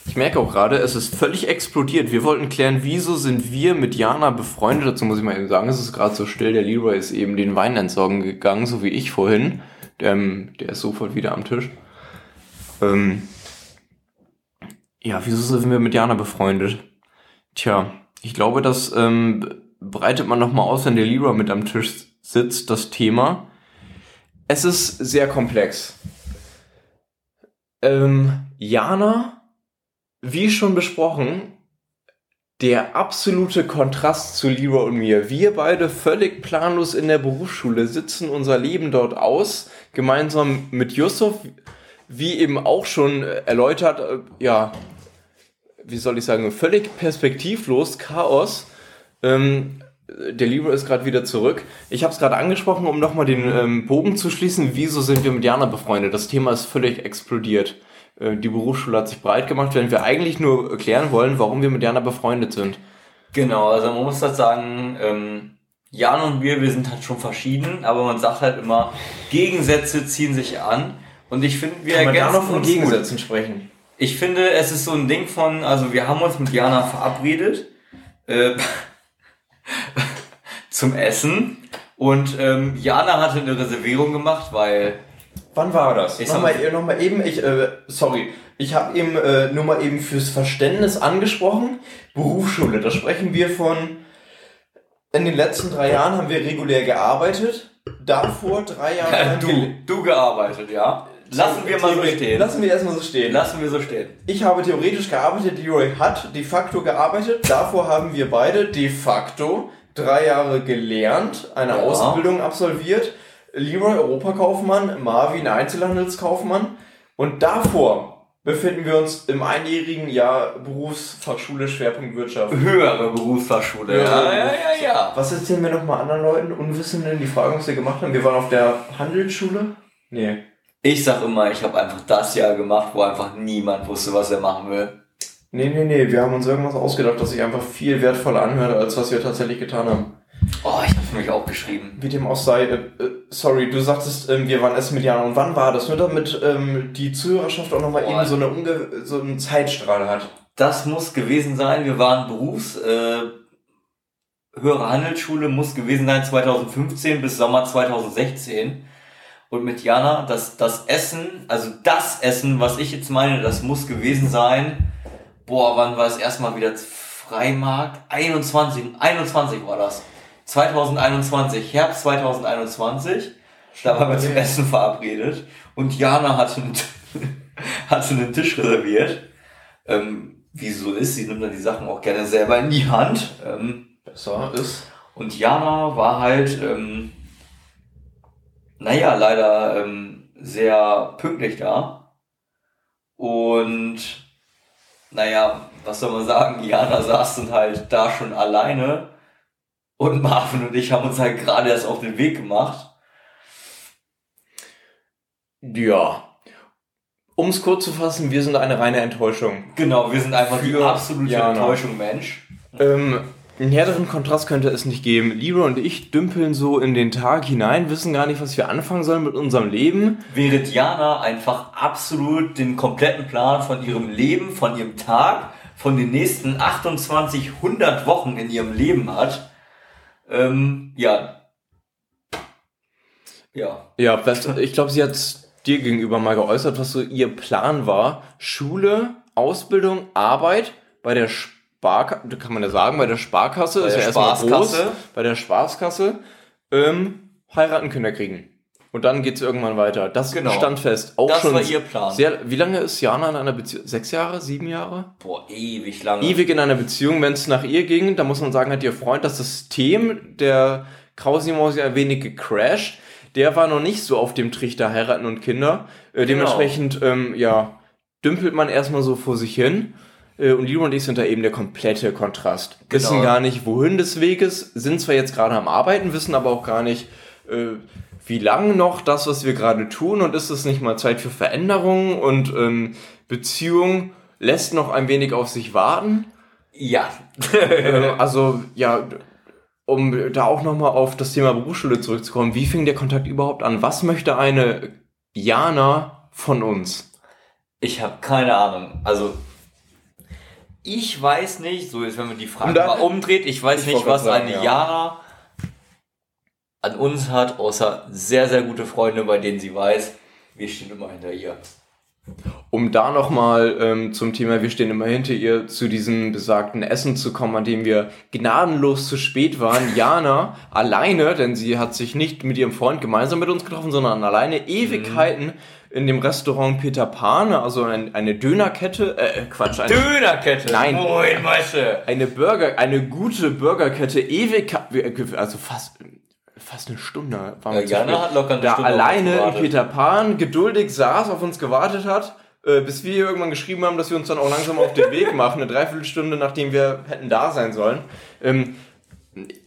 ich merke auch gerade, es ist völlig explodiert. Wir wollten klären, wieso sind wir mit Jana befreundet. Dazu muss ich mal eben sagen, es ist gerade so still. Der Leroy ist eben den Wein entsorgen gegangen, so wie ich vorhin. Der, ähm, der ist sofort wieder am Tisch. Ähm, ja, wieso sind wir mit Jana befreundet? Tja, ich glaube, das ähm, breitet man nochmal aus, wenn der Leroy mit am Tisch sitzt, das Thema. Es ist sehr komplex. Ähm, Jana, wie schon besprochen, der absolute Kontrast zu Leroy und mir. Wir beide völlig planlos in der Berufsschule sitzen unser Leben dort aus, gemeinsam mit Yusuf, wie eben auch schon erläutert, äh, ja, wie soll ich sagen, völlig perspektivlos, Chaos. Ähm, der Libro ist gerade wieder zurück. Ich habe es gerade angesprochen, um nochmal den ähm, Bogen zu schließen. Wieso sind wir mit Jana befreundet? Das Thema ist völlig explodiert. Äh, die Berufsschule hat sich breit gemacht, wenn wir eigentlich nur erklären wollen, warum wir mit Jana befreundet sind. Genau, also man muss das sagen, ähm, Jan und wir, wir sind halt schon verschieden, aber man sagt halt immer, Gegensätze ziehen sich an. Und ich finde, wir Kann man da ergänzen noch von uns gut. Gegensätzen sprechen? Ich finde, es ist so ein Ding von, also wir haben uns mit Jana verabredet äh, zum Essen und ähm, Jana hatte eine Reservierung gemacht, weil Wann war das? Ich Nochmal, äh, nochmal eben, ich, äh, sorry, ich habe eben äh, nur mal eben fürs Verständnis angesprochen. Berufsschule, da sprechen wir von, in den letzten drei Jahren haben wir regulär gearbeitet. Davor drei Jahre lang du, du gearbeitet, ja? Lassen wir mal so stehen. Lassen wir erstmal so stehen. Lassen wir so stehen. Ich habe theoretisch gearbeitet, Leroy hat de facto gearbeitet. Davor haben wir beide de facto drei Jahre gelernt, eine Ja. Ausbildung absolviert. Leroy Europakaufmann, Marvin Einzelhandelskaufmann. Und davor befinden wir uns im einjährigen Jahr Berufsfachschule Schwerpunkt Wirtschaft. Höhere Berufsfachschule. Ja. Ja, ja, ja, ja. Was erzählen wir nochmal anderen Leuten, Unwissenden, die fragen, was wir gemacht haben? Wir waren auf der Handelsschule? Nee. Ich sag immer, ich habe einfach das Jahr gemacht, wo einfach niemand wusste, was er machen will. Nee, nee, nee, wir haben uns irgendwas ausgedacht, das sich einfach viel wertvoller anhört, als was wir tatsächlich getan haben. Oh, ich habe für mich auch geschrieben. Wie dem auch sei, äh, äh, sorry, du sagtest, ähm, wir waren essen mit Jana. Und wann war das? Nur damit ähm, die Zuhörerschaft auch nochmal eben so, eine unge so einen Zeitstrahl hat. Das muss gewesen sein, wir waren Berufs, äh, höhere Handelsschule muss gewesen sein 2015 bis Sommer 2016. Und mit Jana, das, das Essen, also das Essen, was ich jetzt meine, das muss gewesen sein. Boah, wann war es erstmal wieder Freimarkt? 21, 21 war das. 2021, Herbst 2021. Da waren wir zum Essen verabredet. Und Jana hatte einen, hatte einen Tisch reserviert. Ähm, wie so ist, sie nimmt dann die Sachen auch gerne selber in die Hand. Ähm, Besser ist. und Jana war halt, ähm, naja, leider ähm, sehr pünktlich da. Und naja, was soll man sagen, Jana saß dann halt da schon alleine. Und Marvin und ich haben uns halt gerade erst auf den Weg gemacht. Ja. Um es kurz zu fassen, wir sind eine reine Enttäuschung. Genau, wir sind einfach die absolute Jana. Enttäuschung, Mensch. Ähm, einen härteren Kontrast könnte es nicht geben. Leroy und ich dümpeln so in den Tag hinein, wissen gar nicht, was wir anfangen sollen mit unserem Leben. während Jana einfach absolut den kompletten Plan von ihrem Leben, von ihrem Tag, von den nächsten 28, 100 Wochen in ihrem Leben hat. Ähm, ja. Ja. Ja, ich glaube, sie hat dir gegenüber mal geäußert, was so ihr Plan war. Schule, Ausbildung, Arbeit bei der Sparkasse, kann man ja sagen, bei der Sparkasse, Bei ist der ja erstmal groß, bei der Spaßkasse, ähm, heiraten, Kinder kriegen. Und dann geht's irgendwann weiter. Das Genau. stand fest. Auch Das schon war ihr Plan. Sehr, wie lange ist Jana in einer Beziehung? Sechs Jahre? Sieben Jahre? Boah, ewig lange. ewig in einer Beziehung, wenn es nach ihr ging, da muss man sagen, hat ihr Freund das System der Krausimausi ein wenig gecrashed. Der war noch nicht so auf dem Trichter heiraten und Kinder. Äh, Genau. dementsprechend, ähm, ja, dümpelt man erstmal so vor sich hin. Äh, und Lilo und ich sind da eben der komplette Kontrast. Wissen Genau. gar nicht, wohin des Weges, sind zwar jetzt gerade am Arbeiten, wissen aber auch gar nicht, äh, wie lang noch das, was wir gerade tun und ist es nicht mal Zeit für Veränderungen und ähm, Beziehung lässt noch ein wenig auf sich warten. Ja. Ähm, also, ja, um da auch nochmal auf das Thema Berufsschule zurückzukommen, wie fing der Kontakt überhaupt an? Was möchte eine Jana von uns? Ich habe keine Ahnung. Also, ich weiß nicht, so jetzt, wenn man die Frage da- mal umdreht, ich weiß Ich nicht, was sagen, eine ja. Jana an uns hat, außer sehr, sehr gute Freunde, bei denen sie weiß, wir stehen immer hinter ihr. Um da nochmal ähm, zum Thema, wir stehen immer hinter ihr, zu diesem besagten Essen zu kommen, an dem wir gnadenlos zu spät waren. Jana alleine, denn sie hat sich nicht mit ihrem Freund gemeinsam mit uns getroffen, sondern alleine Ewigkeiten in dem Restaurant Peter Pan, also ein, eine Dönerkette, äh, Quatsch, eine, Dönerkette! Nein. Moin, Meister! eine Burger, eine gute Burgerkette, ewig, also fast, fast eine Stunde waren wir Ja, hat locker eine da Stunde alleine in. Peter Pan geduldig saß, auf uns gewartet hat, äh, bis wir irgendwann geschrieben haben, dass wir uns dann auch langsam auf den Weg machen, eine Dreiviertelstunde, nachdem wir hätten da sein sollen.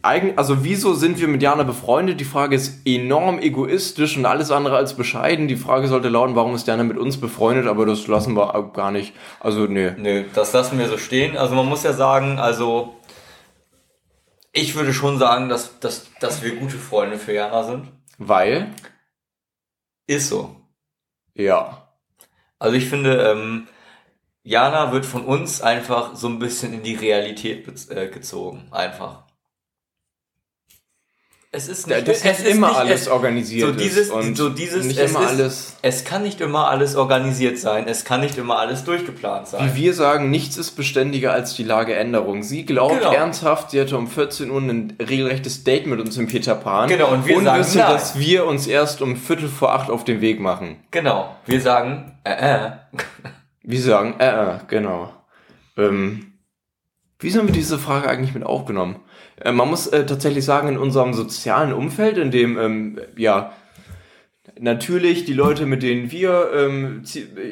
Eigen, also wieso sind wir mit Jana befreundet? Die Frage ist enorm egoistisch und alles andere als bescheiden. Die Frage sollte lauten, warum ist Jana mit uns befreundet? Aber das lassen wir auch gar nicht. Also nee. Nö, das lassen wir so stehen. Also man muss ja sagen, also ich würde schon sagen, dass, dass, dass wir gute Freunde für Jana sind. Weil, Ist so. ja. Also ich finde, ähm, Jana wird von uns einfach so ein bisschen in die Realität äh, gezogen. Einfach. Es ist nicht, Das es ist immer nicht, alles es, organisiert so dieses, und so dieses, nicht es immer ist, alles. Es kann nicht immer alles organisiert sein. Es kann nicht immer alles durchgeplant sein. Wie wir sagen, nichts ist beständiger als die Lageänderung. Sie glaubt Genau. ernsthaft, sie hätte um 14 Uhr ein regelrechtes Date mit uns im Peter Pan. Genau, und wir sagen wüsste, nein. dass wir uns erst um Viertel vor acht auf den Weg machen. Genau. Wir sagen, äh, äh. Wir sagen, äh, äh, genau. Ähm, wie haben wir diese Frage eigentlich mit aufgenommen? Äh, man muss äh, tatsächlich sagen, in unserem sozialen Umfeld, in dem, ähm, ja, natürlich die Leute, mit denen wir ähm,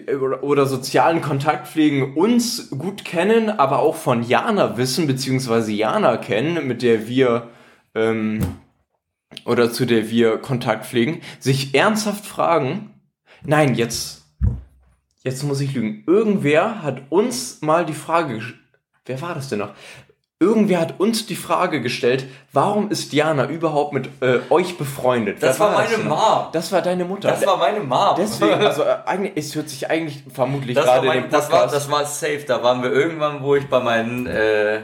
äh, oder, sozialen Kontakt pflegen, uns gut kennen, aber auch von Jana wissen, beziehungsweise Jana kennen, mit der wir ähm, oder zu der wir Kontakt pflegen, sich ernsthaft fragen, nein, jetzt, jetzt muss ich lügen, irgendwer hat uns mal die Frage, wer war das denn noch? Irgendwer hat uns die Frage gestellt, warum ist Diana überhaupt mit äh, euch befreundet? Das Wer war meine denn? Mom. Das war deine Mutter. Das war meine Mom. Deswegen, also äh, eigentlich, es hört sich eigentlich vermutlich das war, gerade in dem das, Podcast. war, das war safe. Da waren wir irgendwann, wo ich bei meinen äh,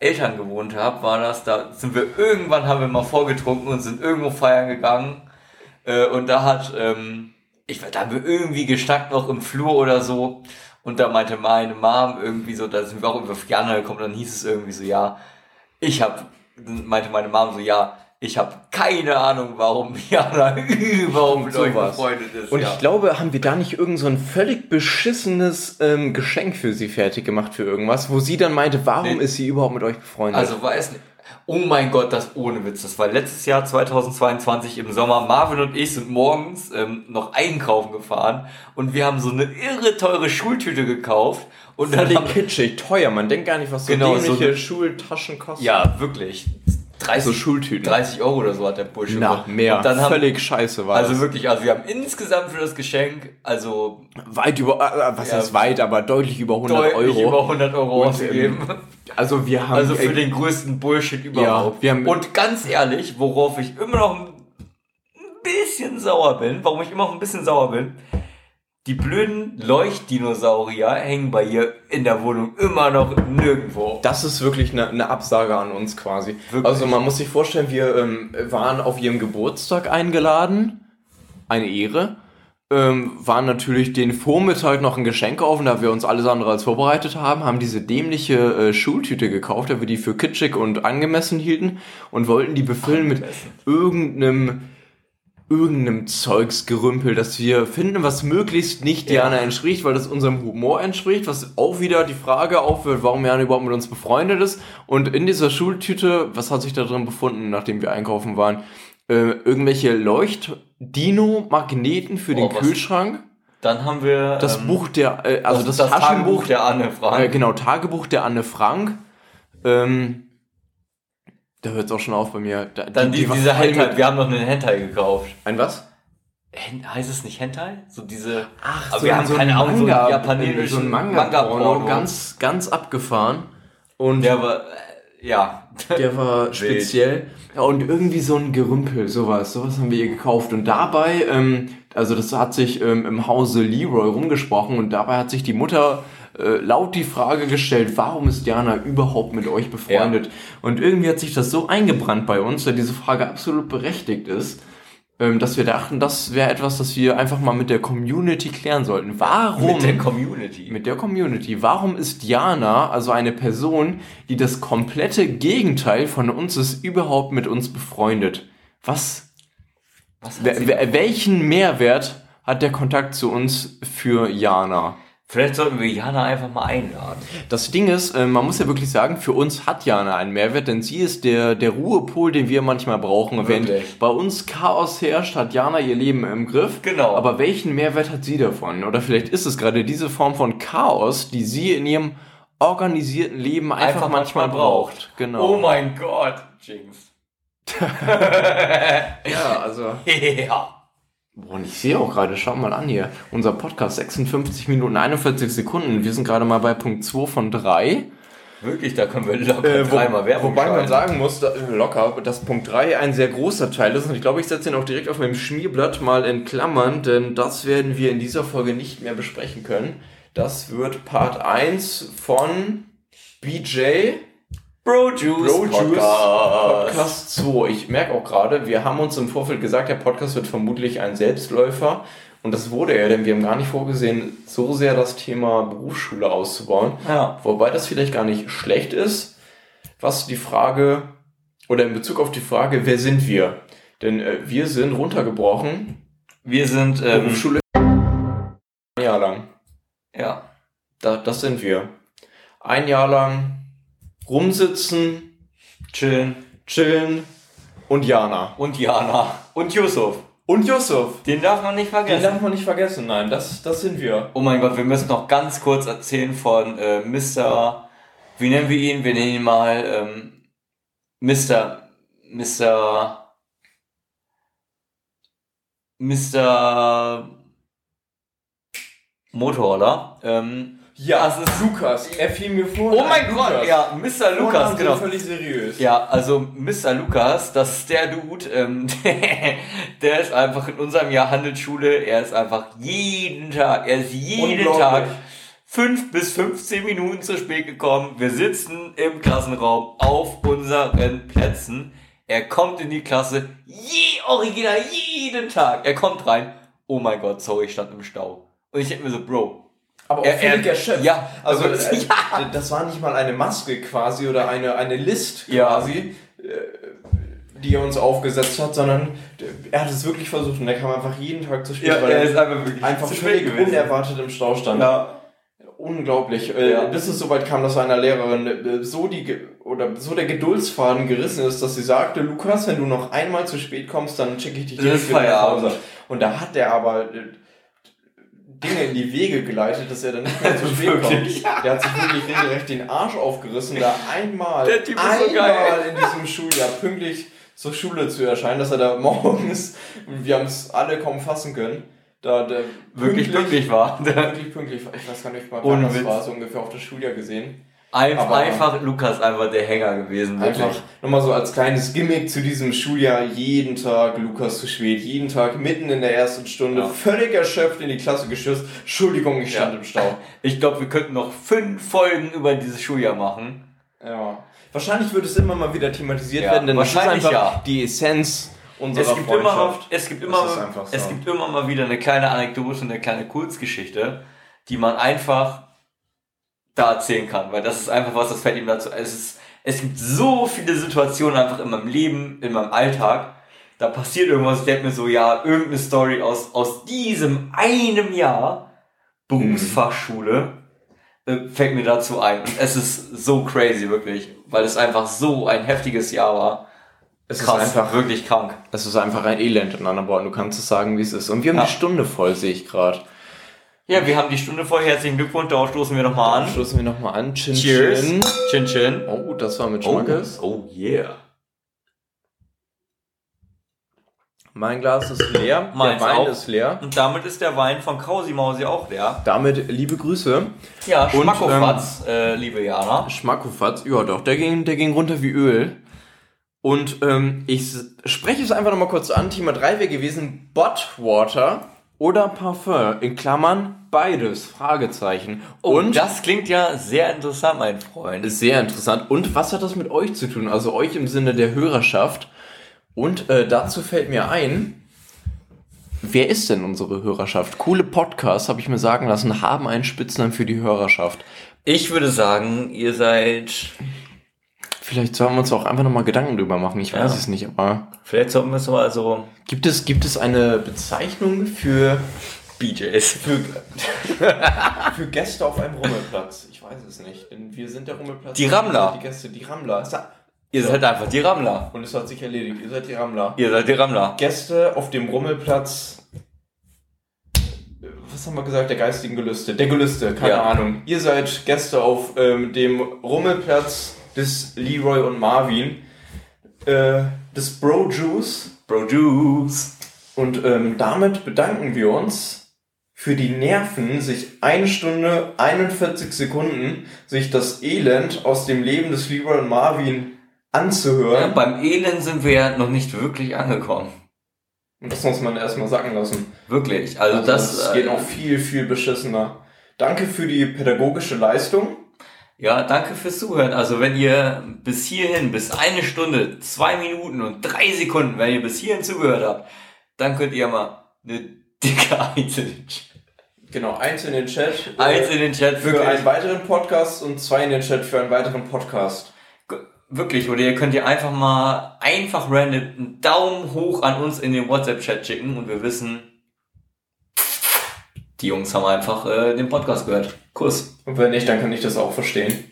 Eltern gewohnt habe, war das. Da sind wir irgendwann, haben wir mal vorgetrunken und sind irgendwo feiern gegangen. Äh, und da hat, ähm, ich da haben wir irgendwie gestackt noch im Flur oder so. Und da meinte meine Mom irgendwie so, da sind wir auch über Jana gekommen, dann hieß es irgendwie so, ja, ich hab, meinte meine Mom so, ja, ich habe keine Ahnung, warum Jana überhaupt mit euch befreundet ist. Und ja. ich glaube, haben wir da nicht irgend so ein völlig beschissenes ähm, Geschenk für sie fertig gemacht für irgendwas, wo sie dann meinte, warum Nee. ist sie überhaupt mit euch befreundet? Also weiß nicht. Oh mein Gott, das ohne Witz. Das war letztes Jahr 2022 im Sommer. Marvin und ich sind morgens ähm, noch einkaufen gefahren und wir haben so eine irre teure Schultüte gekauft und dann völlig haben, kitschig, teuer. Man denkt gar nicht, was so Genau, so dämliche eine- Schultaschen kosten. ja wirklich 30, So Schultüten. 30 Euro oder so hat der Bursche. Na, mehr. Und dann haben, völlig scheiße war also das. wirklich, also wir haben insgesamt für das Geschenk also Weit über, äh, was Ja, heißt weit, aber deutlich über 100 deutlich Euro. über 100 Euro Und, ausgegeben. Also wir haben Also für äh, den größten Bullshit überhaupt. wir haben- und ganz ehrlich, worauf ich immer noch ein bisschen sauer bin, warum ich immer noch ein bisschen sauer bin, die blöden Leuchtdinosaurier hängen bei ihr in der Wohnung immer noch nirgendwo. Das ist wirklich eine, eine Absage an uns quasi. Wirklich. Also man muss sich vorstellen, wir ähm, waren auf ihrem Geburtstag eingeladen. Eine Ehre. Ähm, waren natürlich den Vormittag noch ein Geschenk kaufen, da wir uns alles andere als vorbereitet haben, haben diese dämliche äh, Schultüte gekauft, da wir die für kitschig und angemessen hielten und wollten die befüllen mit Angemessen. Irgendeinem Zeugsgerümpel, dass wir finden, was möglichst nicht Ja. Jana entspricht, weil das unserem Humor entspricht, was auch wieder die Frage aufwirft, warum Jana überhaupt mit uns befreundet ist. Und in dieser Schultüte, was hat sich da drin befunden, nachdem wir einkaufen waren? Äh, irgendwelche Leucht-Dino-Magneten für den Oh, was- Kühlschrank. Dann haben wir Das ähm, Buch der, äh, also das, Tagebuch Taschenbuch der Anne Frank. äh, genau, Tagebuch der Anne Frank. Ähm, da hört es auch schon auf bei mir. Da, Dann die, war diese voll Hentai. Wir haben noch einen Hentai gekauft. Ein was? Hen heißt es nicht Hentai? So diese. Ach, Aber wir haben keine Ahnung, so einen japanischen so ein Manga-Porno, Manga-Porno. ganz, ganz abgefahren. Und Der war. Äh, ja. der war speziell. Ja, und irgendwie so ein Gerümpel, sowas. Sowas haben wir ihr gekauft. Und dabei, ähm, also das hat sich ähm, im Hause Leroy rumgesprochen und dabei hat sich die Mutter äh, laut die Frage gestellt, warum ist Diana überhaupt mit euch befreundet? Und irgendwie hat sich das so eingebrannt bei uns, weil diese Frage absolut berechtigt ist, ähm, dass wir dachten, das wäre etwas, das wir einfach mal mit der Community klären sollten. Warum? Mit der Community. mit der Community. Warum ist Jana, also eine Person, die das komplette Gegenteil von uns ist, überhaupt mit uns befreundet? Was, Was welchen Mehrwert hat der Kontakt zu uns für Jana? Vielleicht sollten wir Jana einfach mal einladen. Das Ding ist, äh, man muss ja wirklich sagen, für uns hat Jana einen Mehrwert, denn sie ist der, der Ruhepol, den wir manchmal brauchen. Wenn Wirklich. bei uns Chaos herrscht, hat Jana ihr Leben im Griff. Genau. Aber welchen Mehrwert hat sie davon? Oder vielleicht ist es gerade diese Form von Chaos, die sie in ihrem organisierten Leben einfach, manchmal braucht. Genau. Oh mein Gott. Jinx. Ja, also. ja. Boah, und ich sehe auch gerade, schau mal an hier. Unser Podcast 56 Minuten 41 Sekunden. Wir sind gerade mal bei Punkt 2 von 3. Wirklich, da können wir locker Äh, wo, dreimal Werbung wobei man schalten. sagen muss, da, äh, locker, dass Punkt 3 ein sehr großer Teil ist. Und ich glaube, ich setze ihn auch direkt auf meinem Schmierblatt mal in Klammern, denn das werden wir in dieser Folge nicht mehr besprechen können. Das wird Part 1 von BJ Bro Juice, Bro Juice Podcast. Podcast 2. Ich merke auch gerade, wir haben uns im Vorfeld gesagt, der Podcast wird vermutlich ein Selbstläufer. Und das wurde er, denn wir haben gar nicht vorgesehen, so sehr das Thema Berufsschule auszubauen. Ja. Wobei das vielleicht gar nicht schlecht ist, was die Frage, oder in Bezug auf die Frage, wer sind wir? Denn äh, wir sind runtergebrochen, Wir sind, ähm, Berufsschule ein Jahr lang. ja. Da, das sind wir. Ein Jahr lang rumsitzen, Chillen. chillen und Jana. Und Jana. Und Yusuf. Und Yusuf. Den darf man nicht Den vergessen. darf man nicht vergessen, nein, das, das sind wir. Oh mein Gott, wir müssen noch ganz kurz erzählen von äh, Mr. Wie nennen wir ihn? Wir nennen ihn mal ähm, Mr. Mr. Mr. Motorroller. Ähm, Ja, das ist Lukas. Er fiel mir vor. oh mein Gott, ja, Mr. Lukas, genau. völlig seriös. Ja, also Mr. Lukas, das ist der Dude, ähm, der ist einfach in unserem Jahr Handelsschule, er ist einfach jeden Tag, er ist jeden. Tag fünf bis 15 Minuten zu spät gekommen. Wir sitzen im Klassenraum auf unseren Plätzen. Er kommt in die Klasse, je original, jeden Tag. Er kommt rein. Oh mein Gott, sorry, ich stand im Stau. Und ich denke mir so, Bro. Aber auch Er- völlig erschöpft. ja, also also, äh, ja. das war nicht mal eine Maske quasi oder eine, eine List Ja. quasi, äh, die er uns aufgesetzt hat, sondern er hat es wirklich versucht und er kam einfach jeden Tag zu spät, Ja, weil er ist einfach wirklich einfach zu völlig gewesen. unerwartet im Stau stand. Ja. Unglaublich. Äh, Ja. Bis es soweit kam, dass einer Lehrerin äh, so die oder so der Geduldsfaden gerissen ist, dass sie sagte, Lukas, wenn du noch einmal zu spät kommst, dann schicke ich dich direkt wieder nach. Hause. Und da hat er aber Dinge in die Wege geleitet, dass er dann nicht mehr zu spät Wirklich? kommt. Der hat sich wirklich regelrecht den Arsch aufgerissen, da einmal, so einmal geil. in diesem Schuljahr pünktlich zur Schule zu erscheinen, dass er da morgens, wir haben es alle kaum fassen können, da der Wirklich pünktlich war. wirklich pünktlich. Ich weiß gar nicht mal, wann das war, so ungefähr auf das Schuljahr gesehen. Einfach, einfach Lukas einfach der Hänger gewesen, wirklich. Einfach nochmal so als kleines Gimmick zu diesem Schuljahr, jeden Tag Lukas zu spät, jeden Tag mitten in der ersten Stunde, Ja. völlig erschöpft in die Klasse geschützt. Entschuldigung, ich stand Ja. im Stau. Ich glaube, wir könnten noch fünf Folgen über dieses Schuljahr machen. Ja. Wahrscheinlich wird es immer mal wieder thematisiert Ja, werden, denn das ist wahrscheinlich einfach ja. die Essenz unserer Es gibt, immer, Freundschaft. es, gibt immer, so. es gibt immer mal wieder eine kleine Anekdote, eine kleine Kurzgeschichte, die man einfach da erzählen kann, weil das ist einfach was, das fällt ihm dazu. Es, ist, es gibt so viele Situationen einfach in meinem Leben, in meinem Alltag, da passiert irgendwas, ich denke mir so, ja, irgendeine Story aus, aus diesem einem Jahr Berufsfachschule äh, fällt mir dazu ein. Und es ist so crazy, wirklich, weil es einfach so ein heftiges Jahr war. Es Krass, ist einfach, wirklich krank. es ist einfach ein Elend in anderen Worten. Du kannst es sagen, wie es ist. Und wir haben Ja. die Stunde voll, sehe ich gerade. Ja, wir haben die Stunde voll. Herzlichen Glückwunsch, darauf stoßen wir nochmal an. Stoßen wir nochmal an. Chin Cheers. Chin. Chin Chin. Oh, das war mit Oh, Schmackes. oh yeah. Mein Glas ist leer. Meins der Wein auch. ist leer. Und damit ist der Wein von Krausi Mausi auch leer. Damit liebe Grüße. Ja, Und, Schmackofatz, äh, liebe Jana. Schmackofatz, ja doch, der ging, der ging runter wie Öl. Und ähm, ich spreche es einfach nochmal kurz an. Thema 3 wäre gewesen Botwater oder Parfum. In Klammern beides. Fragezeichen. Und Und das klingt ja sehr interessant, mein Freund. sehr interessant. Und was hat das mit euch zu tun? Also euch im Sinne der Hörerschaft. Und äh, dazu fällt mir ein, wer ist denn unsere Hörerschaft? Coole Podcasts, habe ich mir sagen lassen, haben einen Spitznamen für die Hörerschaft. Ich würde sagen, ihr seid. Vielleicht sollen wir uns auch einfach nochmal Gedanken drüber machen. Ich weiß Ja. es nicht, aber Vielleicht sollten wir es mal so. gibt es, gibt es eine Bezeichnung für, BJs. für, für Gäste auf einem Rummelplatz? Ich weiß es nicht, denn wir sind der Rummelplatz. Die Rammler. Die Gäste, die Rammler. Ihr seid einfach die Rammler. Und es hat sich erledigt. Ihr seid die Rammler. Ihr seid die Rammler. Gäste auf dem Rummelplatz. Was haben wir gesagt? Der geistigen Gelüste. Der Gelüste, keine Ja. Ahnung. Ihr seid Gäste auf ähm, dem Rummelplatz des Leroy und Marvin. Äh, des Bro Juice. Produce. Und ähm, damit bedanken wir uns für die Nerven, sich eine Stunde 41 Sekunden sich das Elend aus dem Leben des Leroy und Marvin Ja, anzuhören. beim Elend sind wir ja noch nicht wirklich angekommen. Und das muss man erstmal sacken lassen. Wirklich. Also, Also das. das geht äh, noch viel, viel beschissener. Danke für die pädagogische Leistung. Ja, danke fürs Zuhören. Also wenn ihr bis hierhin, bis eine Stunde, zwei Minuten und drei Sekunden, wenn ihr bis hierhin zugehört habt, dann könnt ihr mal eine dicke Eins in den Chat. Genau, eins in den Chat. äh, Eins in den Chat, für wirklich. einen weiteren Podcast und zwei in den Chat für einen weiteren Podcast. Wirklich, oder ihr könnt ihr einfach mal einfach random einen Daumen hoch an uns in den WhatsApp-Chat schicken und wir wissen, die Jungs haben einfach äh, den Podcast gehört. Kuss. Und wenn nicht, dann kann ich das auch verstehen.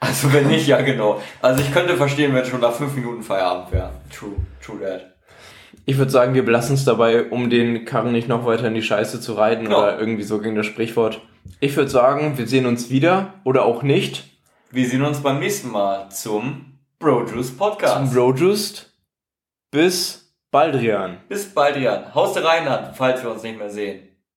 Also wenn nicht, ja genau. Also ich könnte verstehen, wenn schon nach fünf Minuten Feierabend wäre. True, true that. Ich würde sagen, wir belassen es dabei, um den Karren nicht noch weiter in die Scheiße zu reiten Genau. oder irgendwie so gegen das Sprichwort. Ich würde sagen, wir sehen uns wieder oder auch nicht Wir sehen uns beim nächsten Mal zum Bro Juice Podcast. zum Brojust. Bis Baldrian. Bis bald, Jan. Haus der Rheinland, falls wir uns nicht mehr sehen.